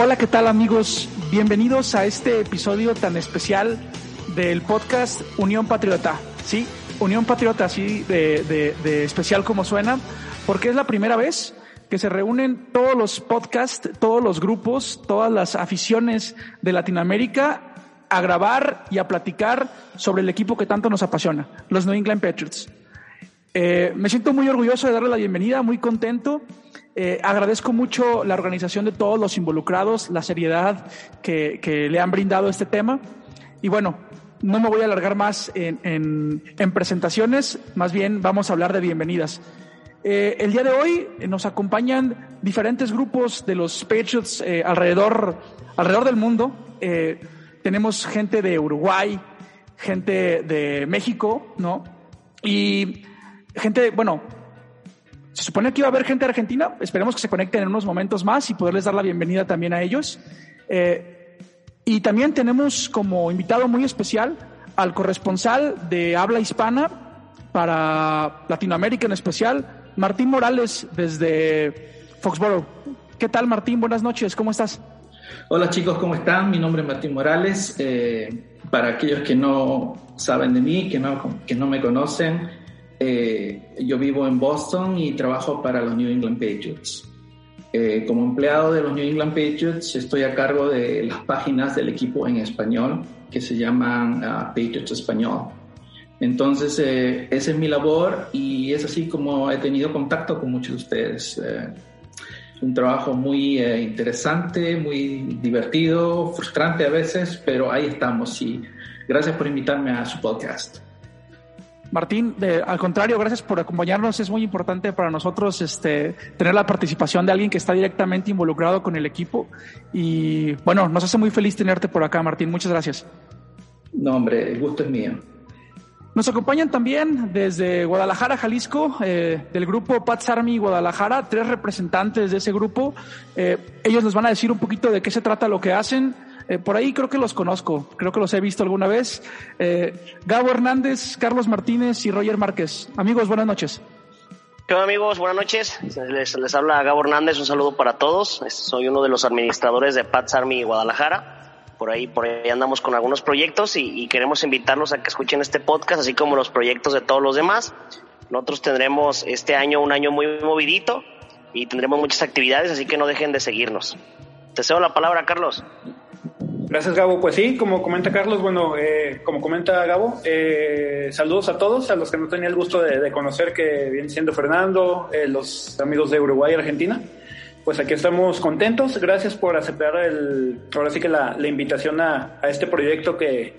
Hola, ¿qué tal amigos? Bienvenidos a este episodio tan especial del podcast Unión Patriota. Sí, Unión Patriota, así de, especial como suena, porque es la primera vez que se reúnen todos los podcasts, todos los grupos, todas las aficiones de Latinoamérica a grabar y a platicar sobre el equipo que tanto nos apasiona, los New England Patriots. Eh, me siento muy orgulloso de darle la bienvenida, muy contento eh, agradezco mucho la organización de todos los involucrados, la seriedad que, le han brindado a este tema. Y bueno, no me voy a alargar más en, presentaciones, más bien vamos a hablar de bienvenidas. Eh, el día de hoy nos acompañan diferentes grupos de los Patriots eh, alrededor, alrededor del mundo. tenemos gente de Uruguay, gente de México, ¿no? Y gente, bueno, se supone que iba a haber gente Argentina, esperemos que se conecten en unos momentos más y poderles dar la bienvenida también a ellos. Eh, y también tenemos como invitado muy especial al corresponsal de habla hispana para Latinoamérica en especial, Martín Morales desde Foxborough. ¿Qué tal Martín? Buenas noches, ¿cómo estás? Hola chicos, ¿cómo están? Mi nombre es Martín Morales. Eh, para aquellos que no saben de mí, que no, que no me conocen, eh, yo vivo en Boston y trabajo para los New England Patriots. Eh, como empleado de los New England Patriots estoy a cargo de las páginas del equipo en español que se llaman uh, Patriots Español. Entonces, eh, esa es mi labor y es así como he tenido contacto con muchos de ustedes. un trabajo muy interesante, muy divertido, frustrante a veces, pero ahí estamos y gracias por invitarme a su podcast. Martín, al contrario, gracias por acompañarnos. Es muy importante para nosotros este, tener la participación de alguien que está directamente involucrado con el equipo. Y bueno, nos hace muy feliz tenerte por acá, Martín. Muchas gracias. No, hombre, el gusto es mío. Nos acompañan también desde Guadalajara, Jalisco, eh, del grupo Pats Army Guadalajara, tres representantes de ese grupo. Eh, ellos nos van a decir un poquito de qué se trata lo que hacen eh, por ahí creo que los conozco, creo que los he visto alguna vez. Eh, Gabo Hernández, Carlos Martínez y Roger Márquez. Amigos, buenas noches. ¿Qué amigos? Buenas noches. Les, habla Gabo Hernández, un saludo para todos. Soy uno de los administradores de Pats Army Guadalajara por ahí, por ahí andamos con algunos proyectos y, y, queremos invitarlos a que escuchen este podcast, así como los proyectos de todos los demás. Nosotros tendremos este año un año muy movidito y tendremos muchas actividades, así que no dejen de seguirnos. Te cedo la palabra, Carlos. Gracias, Gabo. Pues sí, como comenta Carlos, bueno, eh, como comenta Gabo, eh, saludos a todos, a los que no tenía el gusto de, conocer, que viene siendo Fernando, eh, los amigos de Uruguay y Argentina. Pues aquí estamos contentos. Gracias por aceptar el, ahora sí que la, invitación a, este proyecto que,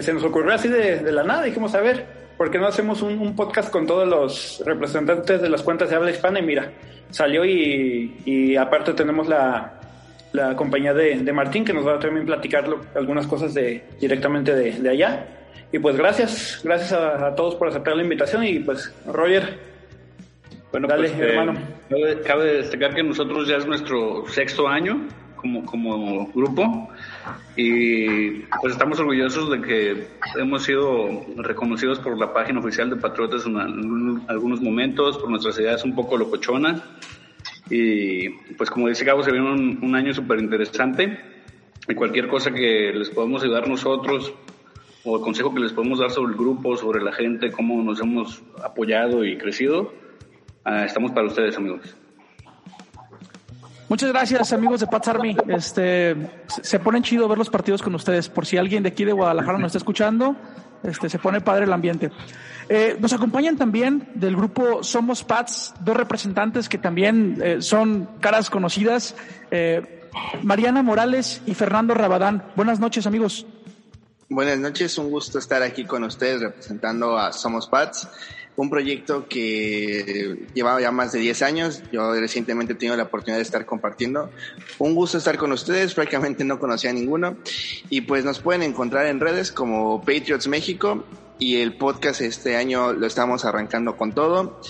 se nos ocurrió así de, la nada. Dijimos, a ver, ¿por qué no hacemos un, podcast con todos los representantes de las cuentas de habla hispana? Y mira, salió y aparte tenemos la, la compañía de, de, Martín, que nos va a también platicar algunas cosas de, directamente de, allá. Y pues gracias, gracias a, todos por aceptar la invitación y pues Roger. Bueno, dale, pues, eh, hermano. cabe, destacar que nosotros ya es nuestro sexto año como, como grupo y pues estamos orgullosos de que hemos sido reconocidos por la página oficial de Patriotas en, algunos momentos, por nuestras ideas un poco locochonas y pues como dice Gabo, se viene un, año súper interesante y cualquier cosa que les podamos ayudar nosotros o el consejo que les podemos dar sobre el grupo, sobre la gente, cómo nos hemos apoyado y crecido, ah, estamos para ustedes amigos. Muchas gracias amigos de Pats Army. Este, se ponen chido ver los partidos con ustedes. Por si alguien de aquí de Guadalajara nos está escuchando, este, se pone padre el ambiente. Eh, nos acompañan también del grupo Somos Pats, dos representantes que también eh, son caras conocidas, eh, Mariana Morales y Fernando Rabadán. Buenas noches, amigos. Buenas noches, un gusto estar aquí con ustedes representando a Somos Pats, un proyecto que llevaba ya más de 10 años. Yo recientemente he tenido la oportunidad de estar compartiendo. Un gusto estar con ustedes, prácticamente no conocía a ninguno. Y pues nos pueden encontrar en redes como Patriots México y el podcast este año lo estamos arrancando con todo.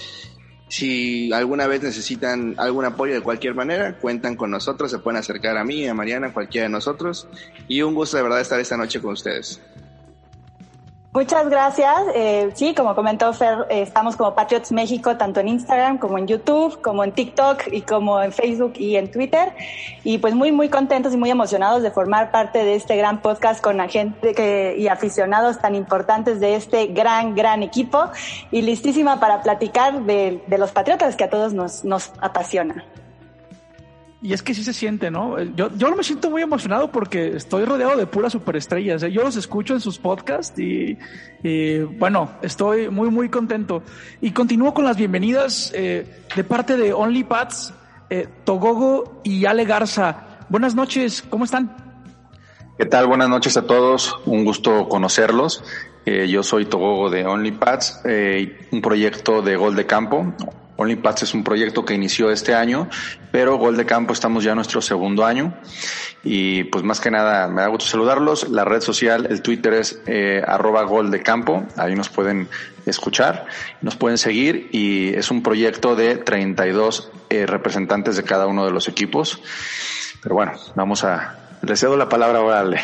Si alguna vez necesitan algún apoyo de cualquier manera, cuentan con nosotros, se pueden acercar a mí, a Mariana, cualquiera de nosotros. Y un gusto de verdad estar esta noche con ustedes. Muchas gracias. Eh, sí, como comentó Fer, eh, estamos como Patriots México, tanto en Instagram como en YouTube, como en TikTok y como en Facebook y en Twitter. Y pues muy, muy contentos y muy emocionados de formar parte de este gran podcast con gente que, y aficionados tan importantes de este gran, gran equipo. Y listísima para platicar de, de los Patriotas que a todos nos, nos apasiona. Y es que sí se siente, ¿no? Yo, yo me siento muy emocionado porque estoy rodeado de puras superestrellas. ¿eh? Yo los escucho en sus podcasts y, bueno, estoy muy, muy contento. Y continúo con las bienvenidas eh, de parte de OnlyPads, eh, Togogo y Ale Garza. Buenas noches, ¿cómo están? ¿Qué tal? Buenas noches a todos. Un gusto conocerlos. Eh, yo soy Togogo de OnlyPads, eh, un proyecto de gol de campo. OnlyPads es un proyecto que inició este año, pero Gol de Campo estamos ya en nuestro segundo año. Y pues más que nada, me da gusto saludarlos. La red social, el Twitter es eh, arroba Gol de Campo. Ahí nos pueden escuchar, nos pueden seguir y es un proyecto de 32 eh, representantes de cada uno de los equipos. Pero bueno, vamos a... Le cedo la palabra ahora, Ale.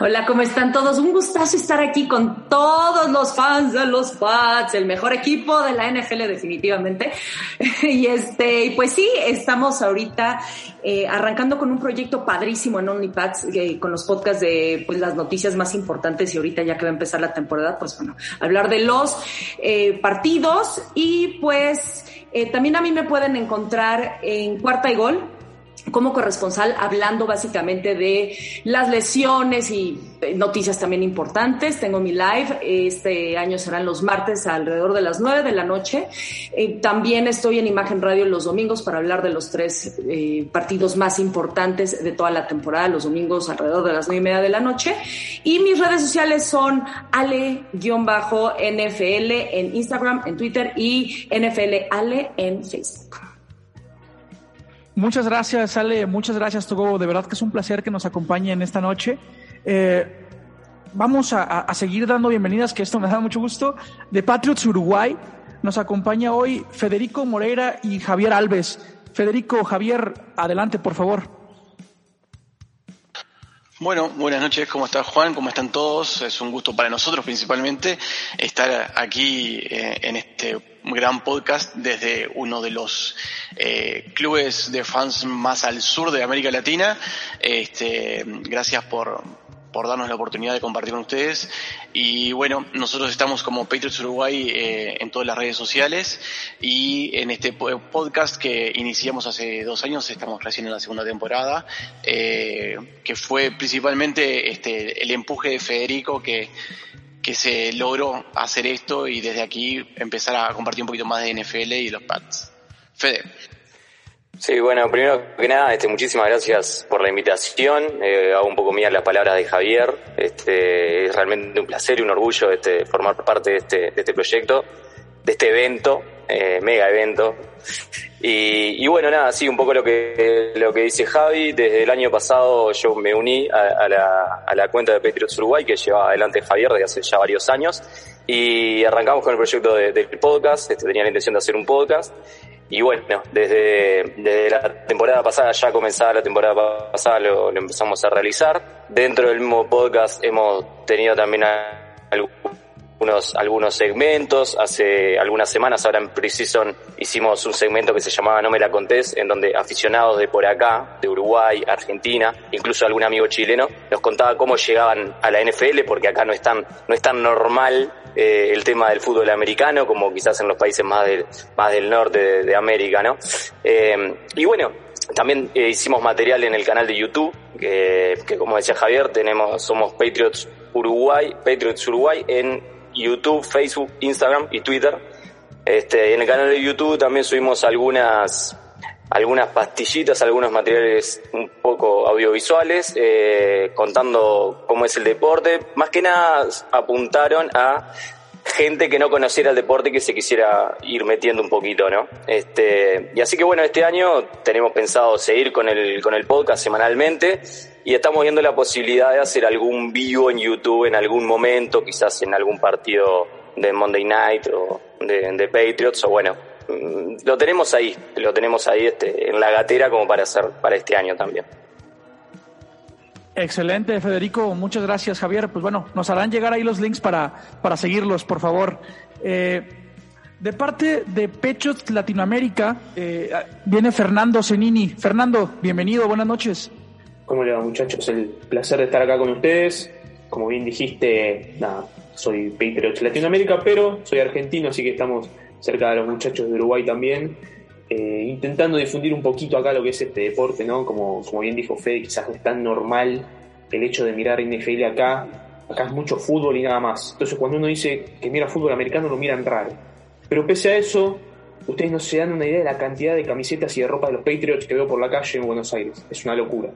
Hola, ¿cómo están todos? Un gustazo estar aquí con todos los fans de los Pats, el mejor equipo de la NFL definitivamente. y este, pues sí, estamos ahorita eh, arrancando con un proyecto padrísimo en OnlyPads, eh, con los podcasts de pues, las noticias más importantes y ahorita ya que va a empezar la temporada, pues bueno, hablar de los eh, partidos y pues eh, también a mí me pueden encontrar en Cuarta y Gol, como corresponsal hablando básicamente de las lesiones y eh, noticias también importantes. Tengo mi live, este año serán los martes alrededor de las nueve de la noche. Eh, también estoy en Imagen Radio los domingos para hablar de los tres eh, partidos más importantes de toda la temporada, los domingos alrededor de las nueve y media de la noche. Y mis redes sociales son ale-nfl en Instagram, en Twitter y NFL Ale en Facebook. Muchas gracias, Ale. Muchas gracias, Togo. De verdad que es un placer que nos acompañe en esta noche. Eh, vamos a, seguir dando bienvenidas, que esto me da mucho gusto. De Patriots Uruguay nos acompaña hoy Federico Moreira y Javier Alves. Federico, Javier, adelante, por favor. Bueno, buenas noches, ¿cómo está Juan? ¿Cómo están todos? Es un gusto para nosotros principalmente estar aquí eh, en este gran podcast desde uno de los eh, clubes de fans más al sur de América Latina. Este, gracias por, por darnos la oportunidad de compartir con ustedes. Y bueno, nosotros estamos como Patriots Uruguay eh, en todas las redes sociales y en este podcast que iniciamos hace dos años, estamos recién en la segunda temporada, eh, que fue principalmente este, el empuje de Federico que, que se logró hacer esto y desde aquí empezar a compartir un poquito más de NFL y los Pats. Fede. Sí, bueno, primero que nada, este, muchísimas gracias por la invitación. Eh, hago un poco mía las palabras de Javier. Este, es realmente un placer y un orgullo este, formar parte de este, de este proyecto, de este evento, eh, mega evento. Y, bueno, nada, sí, un poco lo que, lo que dice Javi. Desde el año pasado yo me uní a, la, a la cuenta de Patriots Uruguay que lleva adelante Javier desde hace ya varios años. Y arrancamos con el proyecto del podcast. Este, tenía la intención de hacer un podcast. Y bueno, desde, desde la temporada pasada, ya comenzada la temporada pasada, lo, empezamos a realizar. Dentro del mismo podcast hemos tenido también algunos, algunos segmentos. Hace algunas semanas, ahora en Precision, hicimos un segmento que se llamaba No me la contés, en donde aficionados de por acá, de Uruguay, Argentina, incluso algún amigo chileno, nos contaba cómo llegaban a la NFL, porque acá no es tan, no es tan normal eh, el tema del fútbol americano, como quizás en los países más del, más del norte de, América, ¿no? Eh, y bueno, también eh, hicimos material en el canal de YouTube, que, como decía Javier, tenemos, somos Patriots Uruguay, Patriots Uruguay en YouTube, Facebook, Instagram y Twitter. Este, en el canal de YouTube también subimos algunas algunas pastillitas, algunos materiales un poco audiovisuales, eh, contando cómo es el deporte. Más que nada apuntaron a gente que no conociera el deporte que se quisiera ir metiendo un poquito, ¿no? Este, y así que bueno, este año tenemos pensado seguir con el, con el podcast semanalmente y estamos viendo la posibilidad de hacer algún vivo en YouTube en algún momento, quizás en algún partido de Monday Night o de, de Patriots o bueno, Mm, lo tenemos ahí, lo tenemos ahí este, en la gatera como para hacer para este año también. Excelente, Federico. Muchas gracias, Javier. Pues bueno, nos harán llegar ahí los links para, para seguirlos, por favor. Eh, de parte de Pechos Latinoamérica, eh, viene Fernando Zenini. Fernando, bienvenido, buenas noches. ¿Cómo le va, muchachos? El placer de estar acá con ustedes. Como bien dijiste, nada, soy Patriots Latinoamérica, pero soy argentino, así que estamos cerca de los muchachos de Uruguay también. Eh, intentando difundir un poquito acá lo que es este deporte, ¿no? Como, como bien dijo Fede, quizás no es tan normal el hecho de mirar NFL acá. Acá es mucho fútbol y nada más. Entonces, cuando uno dice que mira fútbol americano, lo miran raro. Pero pese a eso, ustedes no se dan una idea de la cantidad de camisetas y de ropa de los Patriots que veo por la calle en Buenos Aires. Es una locura.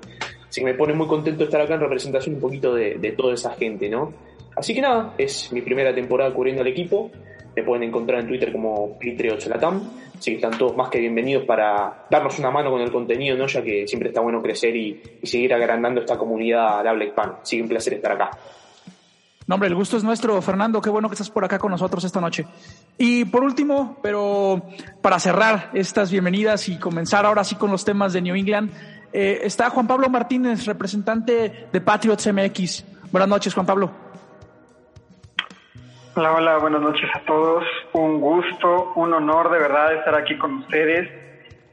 Así que me pone muy contento estar acá en representación un poquito de, de toda esa gente, ¿no? Así que nada, es mi primera temporada cubriendo al equipo. Me pueden encontrar en Twitter como Patriots Latam. Así que están todos más que bienvenidos para darnos una mano con el contenido, ¿no? Ya que siempre está bueno crecer y, y seguir agrandando esta comunidad de habla hispana. Así que un placer estar acá. No, hombre, el gusto es nuestro, Fernando. Qué bueno que estás por acá con nosotros esta noche. Y por último, pero para cerrar estas bienvenidas y comenzar ahora sí con los temas de New England, eh, está Juan Pablo Martínez, representante de Patriots MX. Buenas noches, Juan Pablo. Hola, hola, buenas noches a todos. Un gusto, un honor de verdad estar aquí con ustedes.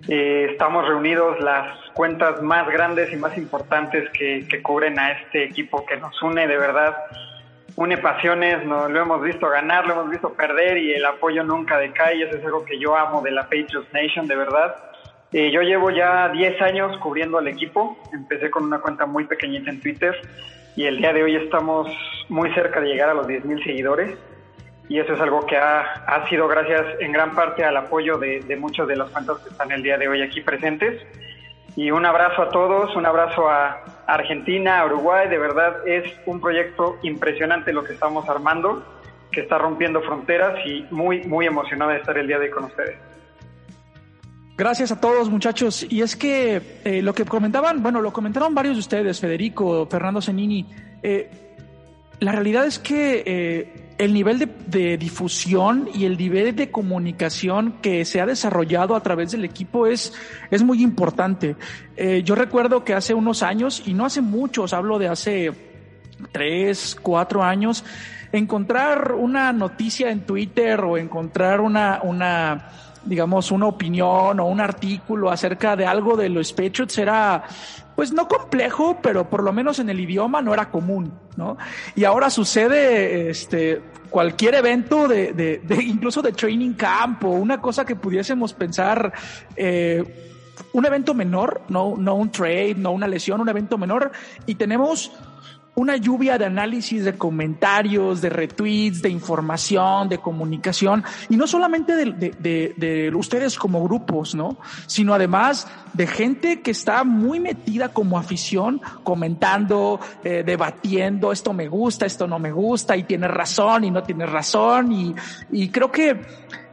Eh, estamos reunidos las cuentas más grandes y más importantes que, que cubren a este equipo que nos une de verdad une pasiones, no, lo hemos visto ganar, lo hemos visto perder y el apoyo nunca decae. Eso es algo que yo amo de la Patriots Nation, de verdad. Eh, yo llevo ya 10 años cubriendo al equipo. Empecé con una cuenta muy pequeñita en Twitter y el día de hoy estamos muy cerca de llegar a los 10.000 seguidores. Y eso es algo que ha, ha, sido gracias en gran parte al apoyo de, de muchas de las cuentas que están el día de hoy aquí presentes. Y un abrazo a todos, un abrazo a, Argentina, Uruguay, de verdad es un proyecto impresionante lo que estamos armando, que está rompiendo fronteras y muy, muy emocionada de estar el día de hoy con ustedes. Gracias a todos muchachos. Y es que eh, lo que comentaban, bueno, lo comentaron varios de ustedes, Federico, Fernando Zenini, eh, la realidad es que eh, el nivel de, difusión y el nivel de comunicación que se ha desarrollado a través del equipo es, es muy importante. Eh, yo recuerdo que hace unos años, y no hace muchos, hablo de hace tres, cuatro años, encontrar una noticia en Twitter o encontrar una, una, digamos, una opinión o un artículo acerca de algo de los Patriots era, pues no complejo, pero por lo menos en el idioma no era común, ¿no? Y ahora sucede, este, cualquier evento de, de, de incluso de training camp o una cosa que pudiésemos pensar, eh, un evento menor, no, no un trade, no una lesión, un evento menor, y tenemos una lluvia de análisis, de comentarios, de retweets, de información, de comunicación, y no solamente de, de, de, de, ustedes como grupos, ¿no? Sino además de gente que está muy metida como afición, comentando, eh, debatiendo, esto me gusta, esto no me gusta, y tiene razón y no tiene razón, y, y creo que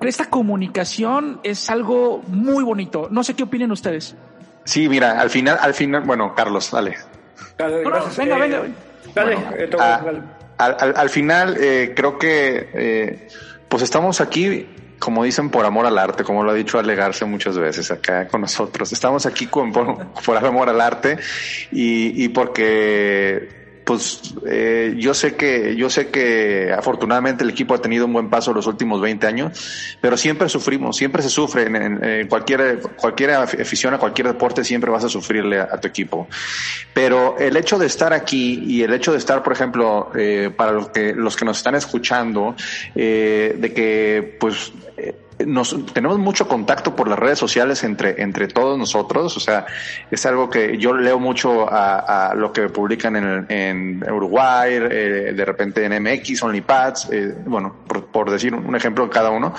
esta comunicación es algo muy bonito. No sé qué opinen ustedes. Sí, mira, al final, al final, bueno, Carlos, dale. Gracias. venga, venga. Dale, bueno, eh, a, al, al, al, final, eh, creo que eh, pues estamos aquí, como dicen, por amor al arte, como lo ha dicho Alegarse muchas veces acá con nosotros. Estamos aquí con, por, por amor al arte y, y porque pues eh, yo sé que yo sé que afortunadamente el equipo ha tenido un buen paso los últimos 20 años, pero siempre sufrimos, siempre se sufre en, en, en cualquier cualquier afición a cualquier deporte siempre vas a sufrirle a, tu equipo. Pero el hecho de estar aquí y el hecho de estar, por ejemplo, eh, para los que los que nos están escuchando, eh, de que pues nos tenemos mucho contacto por las redes sociales entre, entre todos nosotros, o sea, es algo que yo leo mucho a, lo que publican en, en Uruguay, eh, de repente en MX, OnlyPads, eh, bueno, por, decir un ejemplo cada uno,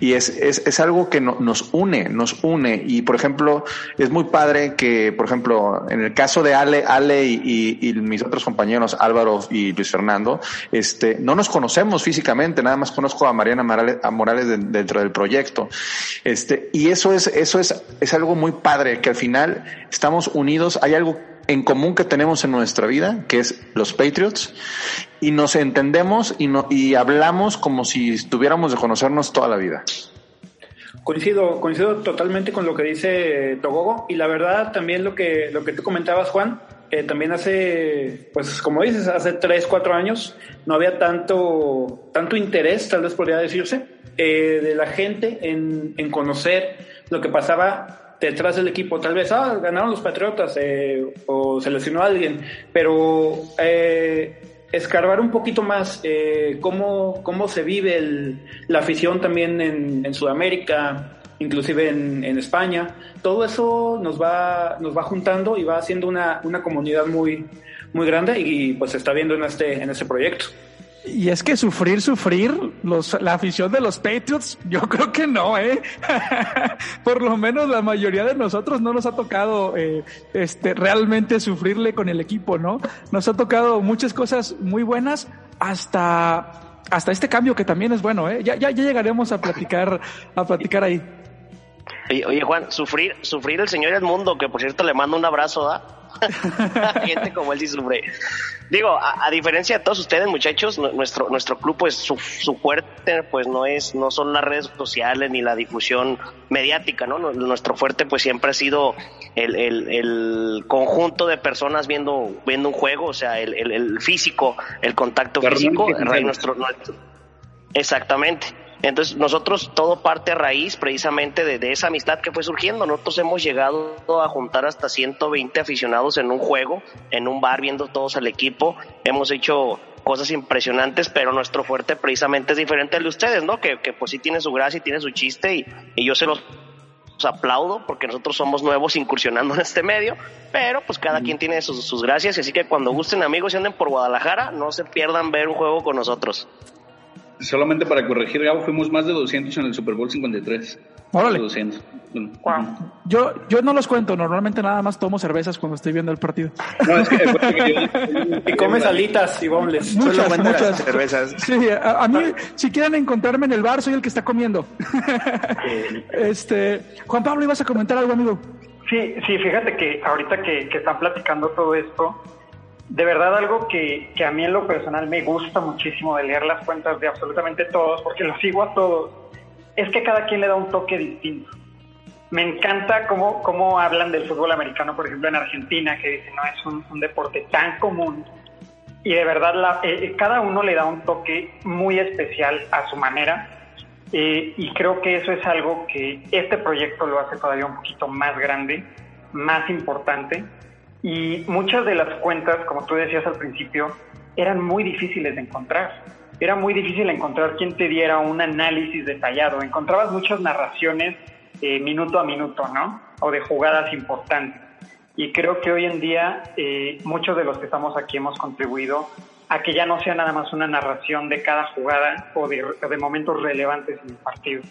y es, es, es algo que no, nos une, nos une, y por ejemplo, es muy padre que, por ejemplo, en el caso de Ale, Ale y, mis otros compañeros, Álvaro y Luis Fernando, este, no nos conocemos físicamente, nada más conozco a Mariana Morales, dentro del proyecto. Este, y eso es, eso es, es algo muy padre, que al final estamos unidos, hay algo en común que tenemos en nuestra vida, que es los Patriots, y nos entendemos y, no, y hablamos como si estuviéramos de conocernos toda la vida. Coincido, coincido totalmente con lo que dice Togogo, y la verdad también lo que, lo que tú comentabas, Juan, también hace, pues como dices, hace 3, 4 años no había tanto, tanto interés, tal vez podría decirse, eh, de la gente en, en, conocer lo que pasaba detrás del equipo. Tal vez, ah, ganaron los Patriotas eh, o se lesionó a alguien, pero eh, escarbar un poquito más cómo, cómo se vive el, la afición también en Sudamérica, inclusive en, España. Todo eso nos va, nos va juntando y va haciendo una, una comunidad muy, muy grande y, pues se está viendo en este, en este proyecto. Y es que sufrir, sufrir, los, la afición de los Patriots, yo creo que no, ¿eh? Por lo menos la mayoría de nosotros no nos ha tocado eh, este, realmente sufrirle con el equipo, ¿no? Nos ha tocado muchas cosas muy buenas hasta, hasta este cambio que también es bueno, ¿eh? Ya, ya, ya llegaremos a platicar, a platicar ahí. Oye, Juan, sufrir, sufrir el señor Edmundo, que por cierto le mando un abrazo, ¿da? Gente como él sí sufre. Digo, a, diferencia de todos ustedes, muchachos, nuestro, nuestro club, pues su, su, fuerte, pues no es, no son las redes sociales ni la difusión mediática, ¿no? Nuestro fuerte, pues siempre ha sido el, el, el conjunto de personas viendo, viendo un juego, o sea, el, el físico, el contacto físico, nuestro, nuestro, exactamente. Entonces nosotros todo parte a raíz precisamente de, esa amistad que fue surgiendo. Nosotros hemos llegado a juntar hasta 120 aficionados en un juego, en un bar viendo todos al equipo. Hemos hecho cosas impresionantes, pero nuestro fuerte precisamente es diferente al de ustedes, ¿no? Que, pues sí tiene su gracia y tiene su chiste y, y yo se los aplaudo porque nosotros somos nuevos incursionando en este medio, pero pues cada quien tiene sus, sus gracias, así que cuando gusten amigos y anden por Guadalajara, no se pierdan ver un juego con nosotros. Solamente para corregir, Gabo, fuimos más de 200 en el Super Bowl 53. Órale. 200. Yo, yo no los cuento, normalmente nada más tomo cervezas cuando estoy viendo el partido. No, es que, y comes alitas y bombles. Muchas, muchas cervezas. Sí, a, mí, si quieren encontrarme en el bar, soy el que está comiendo. este, Juan Pablo, ibas a comentar algo, amigo. Sí, sí, fíjate que ahorita que, que están platicando todo esto, de verdad algo que, que, a mí en lo personal me gusta muchísimo de leer las cuentas de absolutamente todos, porque los sigo a todos, es que cada quien le da un toque distinto. Me encanta cómo, cómo hablan del fútbol americano, por ejemplo, en Argentina, que no es un, deporte tan común. Y de verdad, eh, eh, cada uno le da un toque muy especial a su manera. Eh, y creo que eso es algo que este proyecto lo hace todavía un poquito más grande, más importante y muchas de las cuentas, como tú decías al principio, eran muy difíciles de encontrar. Era muy difícil encontrar quien te diera un análisis detallado. Encontrabas muchas narraciones eh, minuto a minuto, ¿no? O de jugadas importantes. Y creo que hoy en día eh, muchos de los que estamos aquí hemos contribuido a que ya no sea nada más una narración de cada jugada o de, de momentos relevantes en el partido,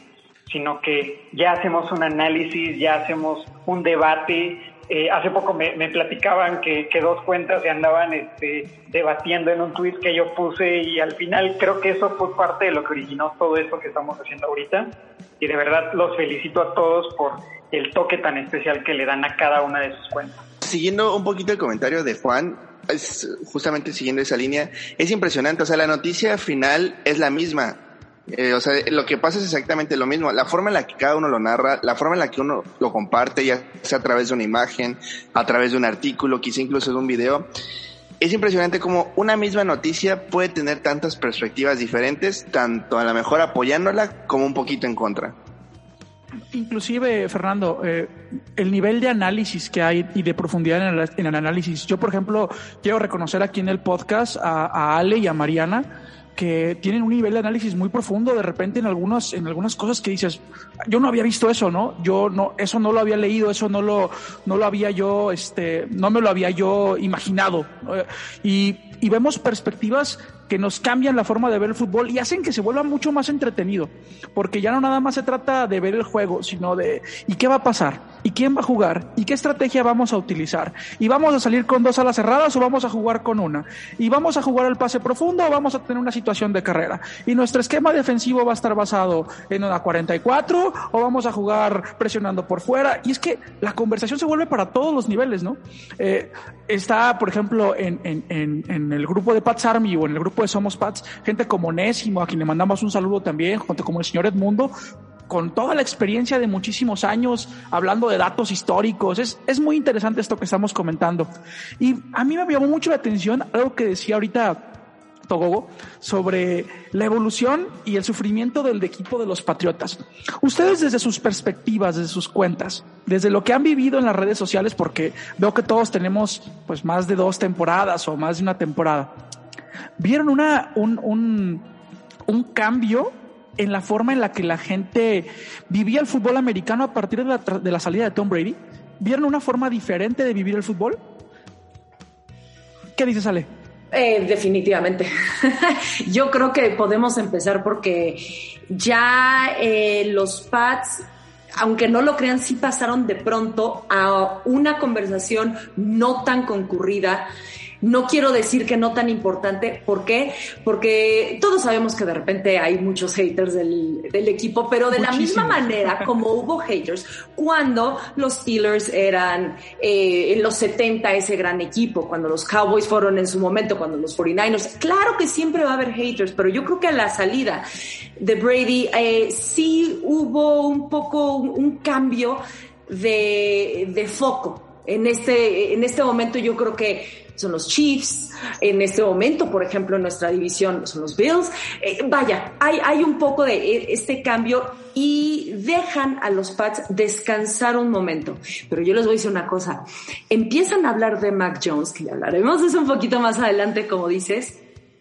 sino que ya hacemos un análisis, ya hacemos un debate, eh, hace poco me, platicaban que, dos cuentas se andaban este, debatiendo en un tweet que yo puse y al final creo que eso fue parte de lo que originó todo esto que estamos haciendo ahorita. Y de verdad los felicito a todos por el toque tan especial que le dan a cada una de sus cuentas. Siguiendo un poquito el comentario de Juan, es justamente siguiendo esa línea, es impresionante, o sea, la noticia final es la misma, eh, o sea, lo que pasa es exactamente lo mismo. La forma en la que cada uno lo narra, la forma en la que uno lo comparte, ya sea a través de una imagen, a través de un artículo, quizá incluso de un video, es impresionante como una misma noticia puede tener tantas perspectivas diferentes, tanto a lo mejor apoyándola como un poquito en contra. Inclusive, Fernando, eh, el nivel de análisis que hay y de profundidad en el, en el, análisis. Yo, por ejemplo, quiero reconocer aquí en el podcast a, a Ale y a Mariana que tienen un nivel de análisis muy profundo de repente en algunas en algunas cosas que dices yo no había visto eso no yo no eso no lo había leído eso no lo no lo había yo este no me lo había yo imaginado y, y vemos perspectivas que nos cambian la forma de ver el fútbol y hacen que se vuelva mucho más entretenido, porque ya no nada más se trata de ver el juego, sino de ¿y qué va a pasar? ¿Y quién va a jugar? ¿Y qué estrategia vamos a utilizar? ¿Y vamos a salir con dos alas cerradas o vamos a jugar con una? ¿Y vamos a jugar el pase profundo o vamos a tener una situación de carrera? ¿Y nuestro esquema defensivo va a estar basado en una 44 o vamos a jugar presionando por fuera? Y es que la conversación se vuelve para todos los niveles, ¿no? Eh, está, por ejemplo, en, en, en, en el grupo de Pats Army o en el grupo de Somos Pats, gente como Nésimo, a quien le mandamos un saludo también, junto como el señor Edmundo, con toda la experiencia de muchísimos años, hablando de datos históricos. Es, es muy interesante esto que estamos comentando. Y a mí me llamó mucho la atención algo que decía ahorita Togogo sobre la evolución y el sufrimiento del equipo de los Patriotas. Ustedes desde sus perspectivas, desde sus cuentas, desde lo que han vivido en las redes sociales, porque veo que todos tenemos pues más de dos temporadas o más de una temporada, vieron una, un, un, un cambio en la forma en la que la gente vivía el fútbol americano a partir de la, de la salida de Tom Brady. ¿Vieron una forma diferente de vivir el fútbol? ¿Qué dices, Ale? Eh, definitivamente. Yo creo que podemos empezar porque ya eh, los Pats aunque no lo crean, sí pasaron de pronto a una conversación no tan concurrida no quiero decir que no tan importante. ¿Por qué? Porque todos sabemos que de repente hay muchos haters del, equipo, pero de la misma manera como hubo haters cuando los Steelers eran eh, en los 70 ese gran equipo, cuando los Cowboys fueron en su momento, cuando los 49ers. Claro que siempre va a haber haters, pero yo creo que a la salida de Brady eh, sí hubo un poco un, cambio de, de foco. En este, en este momento yo creo que son los Chiefs, en este momento, por ejemplo, en nuestra división son los Bills. Eh, vaya, hay, hay un poco de e, este cambio y dejan a los Pats descansar un momento. Pero yo les voy a decir una cosa, empiezan a hablar de Mac Jones, que ya hablaremos de eso un poquito más adelante, como dices,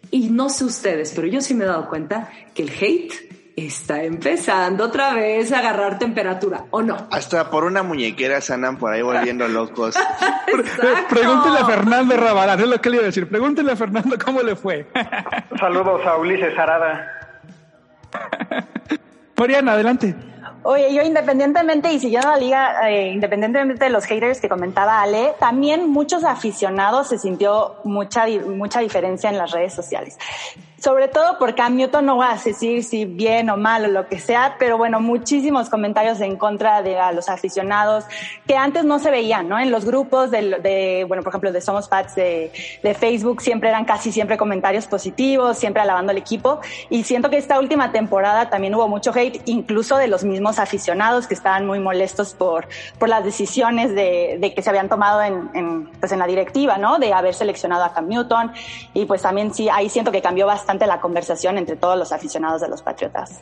y no sé ustedes, pero yo sí me he dado cuenta que el hate está empezando otra vez a agarrar temperatura, ¿o no? Hasta por una muñequera se andan por ahí volviendo locos. Pregúntele a Fernando Rabalán, es lo que le iba a decir. Pregúntele a Fernando cómo le fue. Saludos a Ulises Arada. Mariana, adelante. Oye, yo independientemente y siguiendo la liga, eh, independientemente de los haters que comentaba Ale, también muchos aficionados se sintió mucha, mucha diferencia en las redes sociales sobre todo porque a Newton no va a decir si bien o mal o lo que sea, pero bueno, muchísimos comentarios en contra de a los aficionados que antes no se veían, ¿no? En los grupos de, bueno, por ejemplo, de Somos Pats de, de, Facebook siempre eran casi siempre comentarios positivos, siempre alabando al equipo y siento que esta última temporada también hubo mucho hate, incluso de los mismos aficionados que estaban muy molestos por, por las decisiones de, de que se habían tomado en, en, pues en la directiva, ¿no? De haber seleccionado a Cam Newton y pues también sí, ahí siento que cambió bastante la conversación entre todos los aficionados de los Patriotas.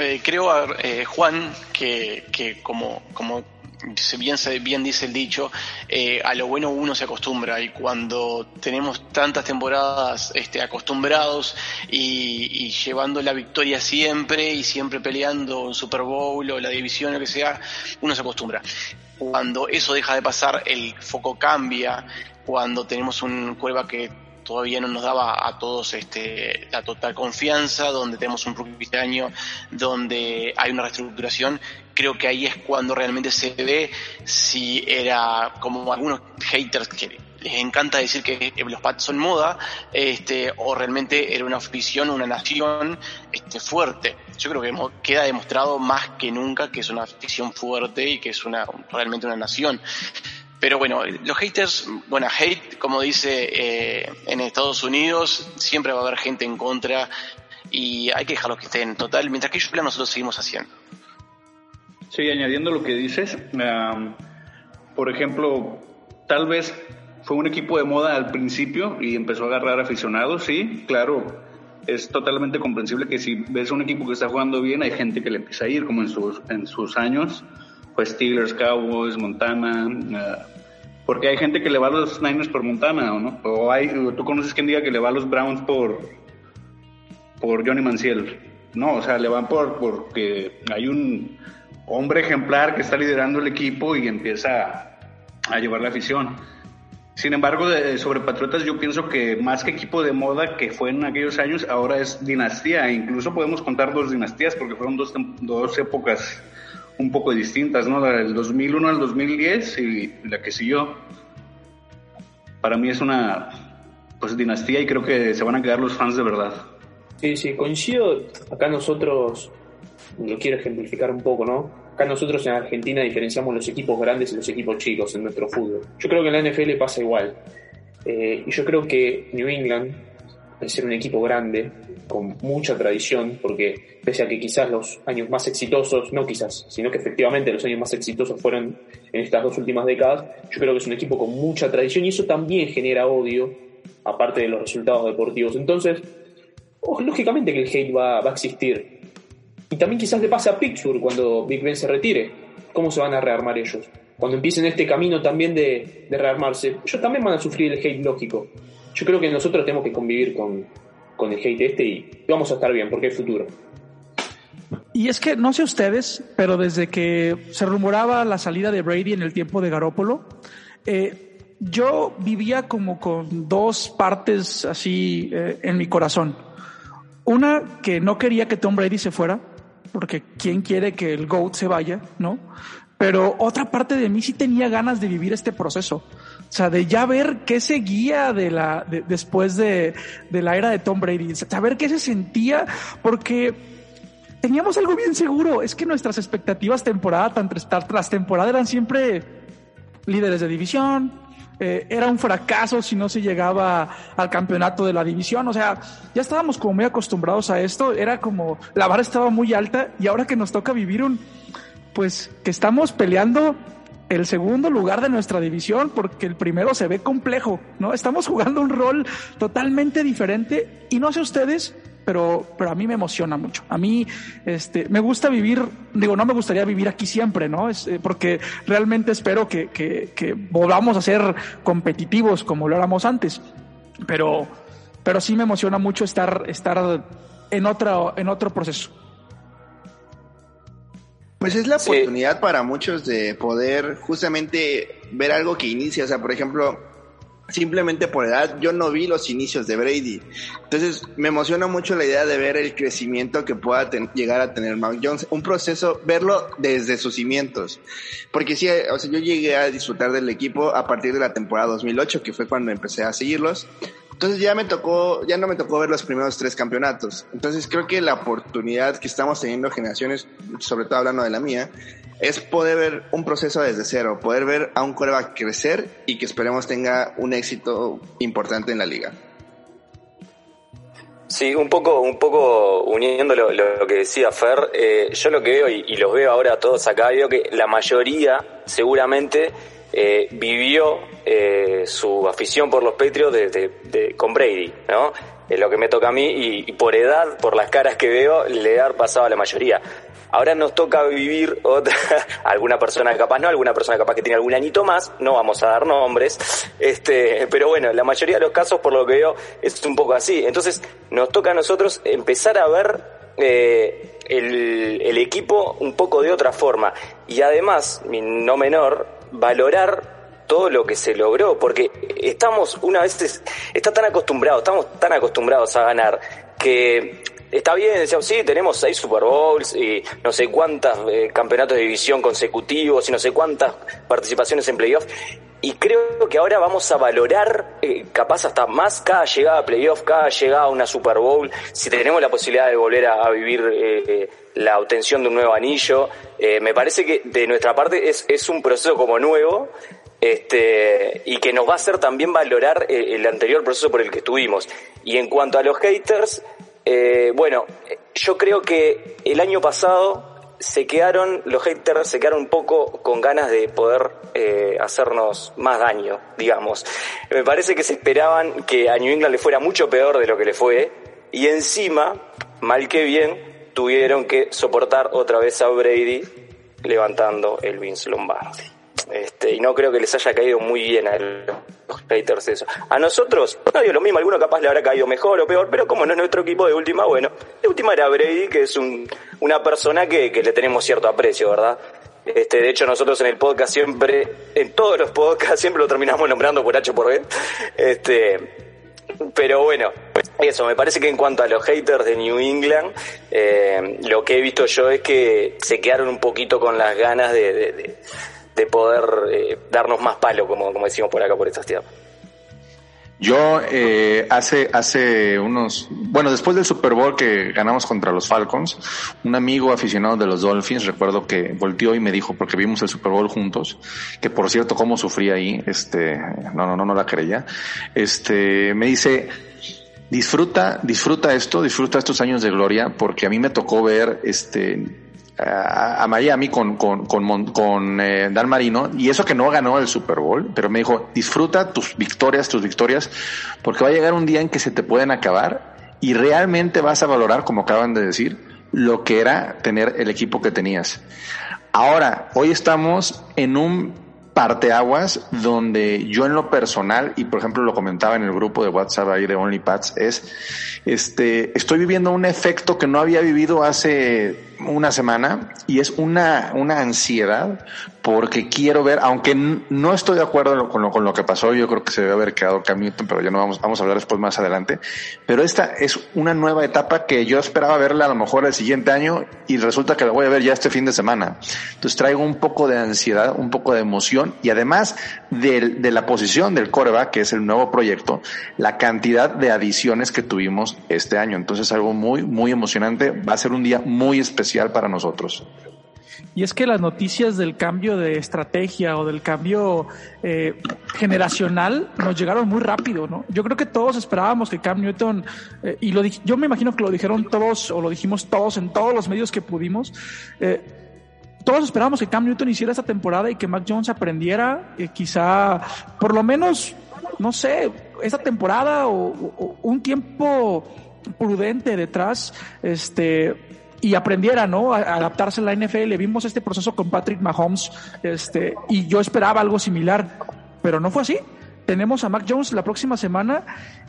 Eh, creo, eh, Juan, que, como, como bien, dice el dicho, eh, a lo bueno uno se acostumbra y cuando tenemos tantas temporadas este, acostumbrados y, y, llevando la victoria siempre y siempre peleando un Super Bowl o la división o lo que sea, uno se acostumbra. Cuando eso deja de pasar, el foco cambia cuando tenemos un Cueva que todavía no nos daba a todos este, la total confianza, donde tenemos un rookie este año, donde hay una reestructuración, creo que ahí es cuando realmente se ve si era como algunos haters que les encanta decir que los Pats son moda, este, o realmente era una afición, una nación este, fuerte. Yo creo que queda demostrado más que nunca que es una afición fuerte y que es una realmente una nación. Pero bueno, los haters, bueno, hate, como dice eh, en Estados Unidos, siempre va a haber gente en contra y hay que dejarlos que estén. Total, mientras que ellos pelean, nosotros seguimos haciendo. Sí, añadiendo lo que dices, por ejemplo, tal vez fue un equipo de moda al principio y empezó a agarrar aficionados, sí, claro. Es totalmente comprensible que si ves un equipo que está jugando bien, hay gente que le empieza a ir, como en sus, en sus años pues Steelers, Cowboys, Montana, eh, porque hay gente que le va a los Niners por Montana, ¿o no? O hay, tú conoces quien diga que le va a los Browns por, por Johnny Manciel. No, o sea, le van por, porque hay un hombre ejemplar que está liderando el equipo y empieza a, llevar la afición. Sin embargo, sobre Patriotas yo pienso que más que equipo de moda que fue en aquellos años, ahora es dinastía. E incluso podemos contar dos dinastías porque fueron dos, dos épocas un poco distintas, ¿no? La del 2001 al 2010 y la que siguió. Para mí es una pues dinastía y creo que se van a quedar los fans de verdad. Sí, sí, coincido. Acá nosotros, lo quiero ejemplificar un poco, ¿no? Acá nosotros en Argentina diferenciamos los equipos grandes y los equipos chicos en nuestro fútbol. Yo creo que en la NFL pasa igual. Eh, y yo creo que New England de ser un equipo grande, con mucha tradición, porque pese a que quizás los años más exitosos, no quizás, sino que efectivamente los años más exitosos fueron en estas dos últimas décadas, yo creo que es un equipo con mucha tradición y eso también genera odio, aparte de los resultados deportivos. Entonces, oh, lógicamente que el hate va a existir. Y también quizás le pase a Picture cuando Big Ben se retire. ¿Cómo se van a rearmar ellos? Cuando empiecen este camino también de, de rearmarse, ellos también van a sufrir el hate lógico. Yo creo que nosotros tenemos que convivir con, con el hate este y vamos a estar bien porque es futuro. Y es que no sé ustedes, pero desde que se rumoraba la salida de Brady en el tiempo de Garópolo, eh, yo vivía como con dos partes así eh, en mi corazón. Una que no quería que Tom Brady se fuera, porque quién quiere que el GOAT se vaya, ¿no? Pero otra parte de mí sí tenía ganas de vivir este proceso. O sea, de ya ver qué seguía de la, después de, de, la era de Tom Brady, saber qué se sentía, porque teníamos algo bien seguro, es que nuestras expectativas temporada tras temporada eran siempre líderes de división, eh, era un fracaso si no se llegaba al campeonato de la división, o sea, ya estábamos como muy acostumbrados a esto, era como, la vara estaba muy alta y ahora que nos toca vivir un, pues que estamos peleando el segundo lugar de nuestra división porque el primero se ve complejo, ¿no? Estamos jugando un rol totalmente diferente y no sé ustedes, pero, pero a mí me emociona mucho. A mí, este, me gusta vivir, digo, no me gustaría vivir aquí siempre, ¿no? Es, eh, porque realmente espero que, que, que volvamos a ser competitivos como lo éramos antes. Pero, pero sí me emociona mucho estar, estar en otra, en otro proceso. Pues es la oportunidad para muchos de poder justamente ver algo que inicia. O sea, por ejemplo, simplemente por edad, yo no vi los inicios de Brady. Entonces, me emociona mucho la idea de ver el crecimiento que pueda llegar a tener Mac Jones. Un proceso, verlo desde sus cimientos. Porque sí, o sea, yo llegué a disfrutar del equipo a partir de la temporada 2008, que fue cuando empecé a seguirlos. Entonces ya me tocó, ya no me tocó ver los primeros tres campeonatos. Entonces creo que la oportunidad que estamos teniendo generaciones, sobre todo hablando de la mía, es poder ver un proceso desde cero, poder ver a un coreback crecer y que esperemos tenga un éxito importante en la liga. Sí, un poco, un poco uniendo lo, que decía Fer, eh, yo lo que veo y, y, los veo ahora todos acá, veo que la mayoría seguramente eh, vivió eh, su afición por los Patriots de, con Brady, ¿no? Es lo que me toca a mí y, por edad, por las caras que veo, le ha pasado a la mayoría. Ahora nos toca vivir otra, alguna persona capaz no, alguna persona capaz que tiene algún añito más, no vamos a dar nombres, este, pero bueno, la mayoría de los casos, por lo que veo, es un poco así. Entonces, nos toca a nosotros empezar a ver eh, el, el equipo un poco de otra forma. Y además, no menor, valorar todo lo que se logró, porque estamos una vez, está tan acostumbrados, estamos tan acostumbrados a ganar, que está bien, decíamos, sí, tenemos seis Super Bowls y no sé cuántas eh, campeonatos de división consecutivos y no sé cuántas participaciones en playoff. Y creo que ahora vamos a valorar, eh, capaz hasta más, cada llegada a playoff, cada llegada a una Super Bowl, si tenemos la posibilidad de volver a, vivir eh, la obtención de un nuevo anillo. me parece que de nuestra parte es, es un proceso como nuevo, este, y que nos va a hacer también valorar el anterior proceso por el que estuvimos. Y en cuanto a los haters, eh, bueno, yo creo que el año pasado se quedaron, los haters se quedaron un poco con ganas de poder eh, hacernos más daño, digamos. Me parece que se esperaban que a New England le fuera mucho peor de lo que le fue y encima, mal que bien, tuvieron que soportar otra vez a Brady levantando el Vince Lombardi. Este, y no creo que les haya caído muy bien a los haters eso. A nosotros, no digo lo mismo, alguno capaz le habrá caído mejor o peor, pero como no es nuestro equipo de última, bueno, de última era Brady, que es un, una persona que, que le tenemos cierto aprecio, ¿verdad? Este, de hecho, nosotros en el podcast siempre, en todos los podcasts, siempre lo terminamos nombrando por H por B. Este, pero bueno, eso, me parece que en cuanto a los haters de New England, eh, lo que he visto yo es que se quedaron un poquito con las ganas de, de de poder eh, darnos más palo, como, como decimos por acá, por estas tierras. Yo eh, hace hace unos bueno después del Super Bowl que ganamos contra los Falcons, un amigo aficionado de los Dolphins recuerdo que volteó y me dijo porque vimos el Super Bowl juntos, que por cierto cómo sufrí ahí, este no no no no la creía, este me dice disfruta, disfruta esto, disfruta estos años de gloria, porque a mí me tocó ver este a, Miami con, con, con, eh, Dan Marino, y eso que no ganó el Super Bowl, pero me dijo, disfruta tus victorias, tus victorias, porque va a llegar un día en que se te pueden acabar y realmente vas a valorar, como acaban de decir, lo que era tener el equipo que tenías. Ahora, hoy estamos en un parteaguas donde yo en lo personal, y por ejemplo lo comentaba en el grupo de WhatsApp ahí de OnlyPads, es, este, estoy viviendo un efecto que no había vivido hace una semana y es una, una ansiedad porque quiero ver, aunque no estoy de acuerdo con lo, con lo que pasó, yo creo que se debe haber quedado Cam Newton, pero ya no vamos, vamos a hablar después más adelante, pero esta es una nueva etapa que yo esperaba verla a lo mejor el siguiente año y resulta que la voy a ver ya este fin de semana. Entonces traigo un poco de ansiedad, un poco de emoción y además de, de la posición del coreback, que es el nuevo proyecto, la cantidad de adiciones que tuvimos este año. Entonces algo muy, muy emocionante. Va a ser un día muy especial para nosotros. Y es que las noticias del cambio de estrategia o del cambio eh, generacional nos llegaron muy rápido, ¿no? Yo creo que todos esperábamos que Cam Newton, eh, y lo yo me imagino que lo dijeron todos o lo dijimos todos en todos los medios que pudimos, eh, todos esperábamos que Cam Newton hiciera esta temporada y que Mac Jones aprendiera, quizá por lo menos, no sé, esta temporada o un tiempo prudente detrás, este, y aprendiera, ¿no? A, adaptarse a la NFL. Vimos este proceso con Patrick Mahomes, este, y yo esperaba algo similar, pero no fue así. Tenemos a Mac Jones la próxima semana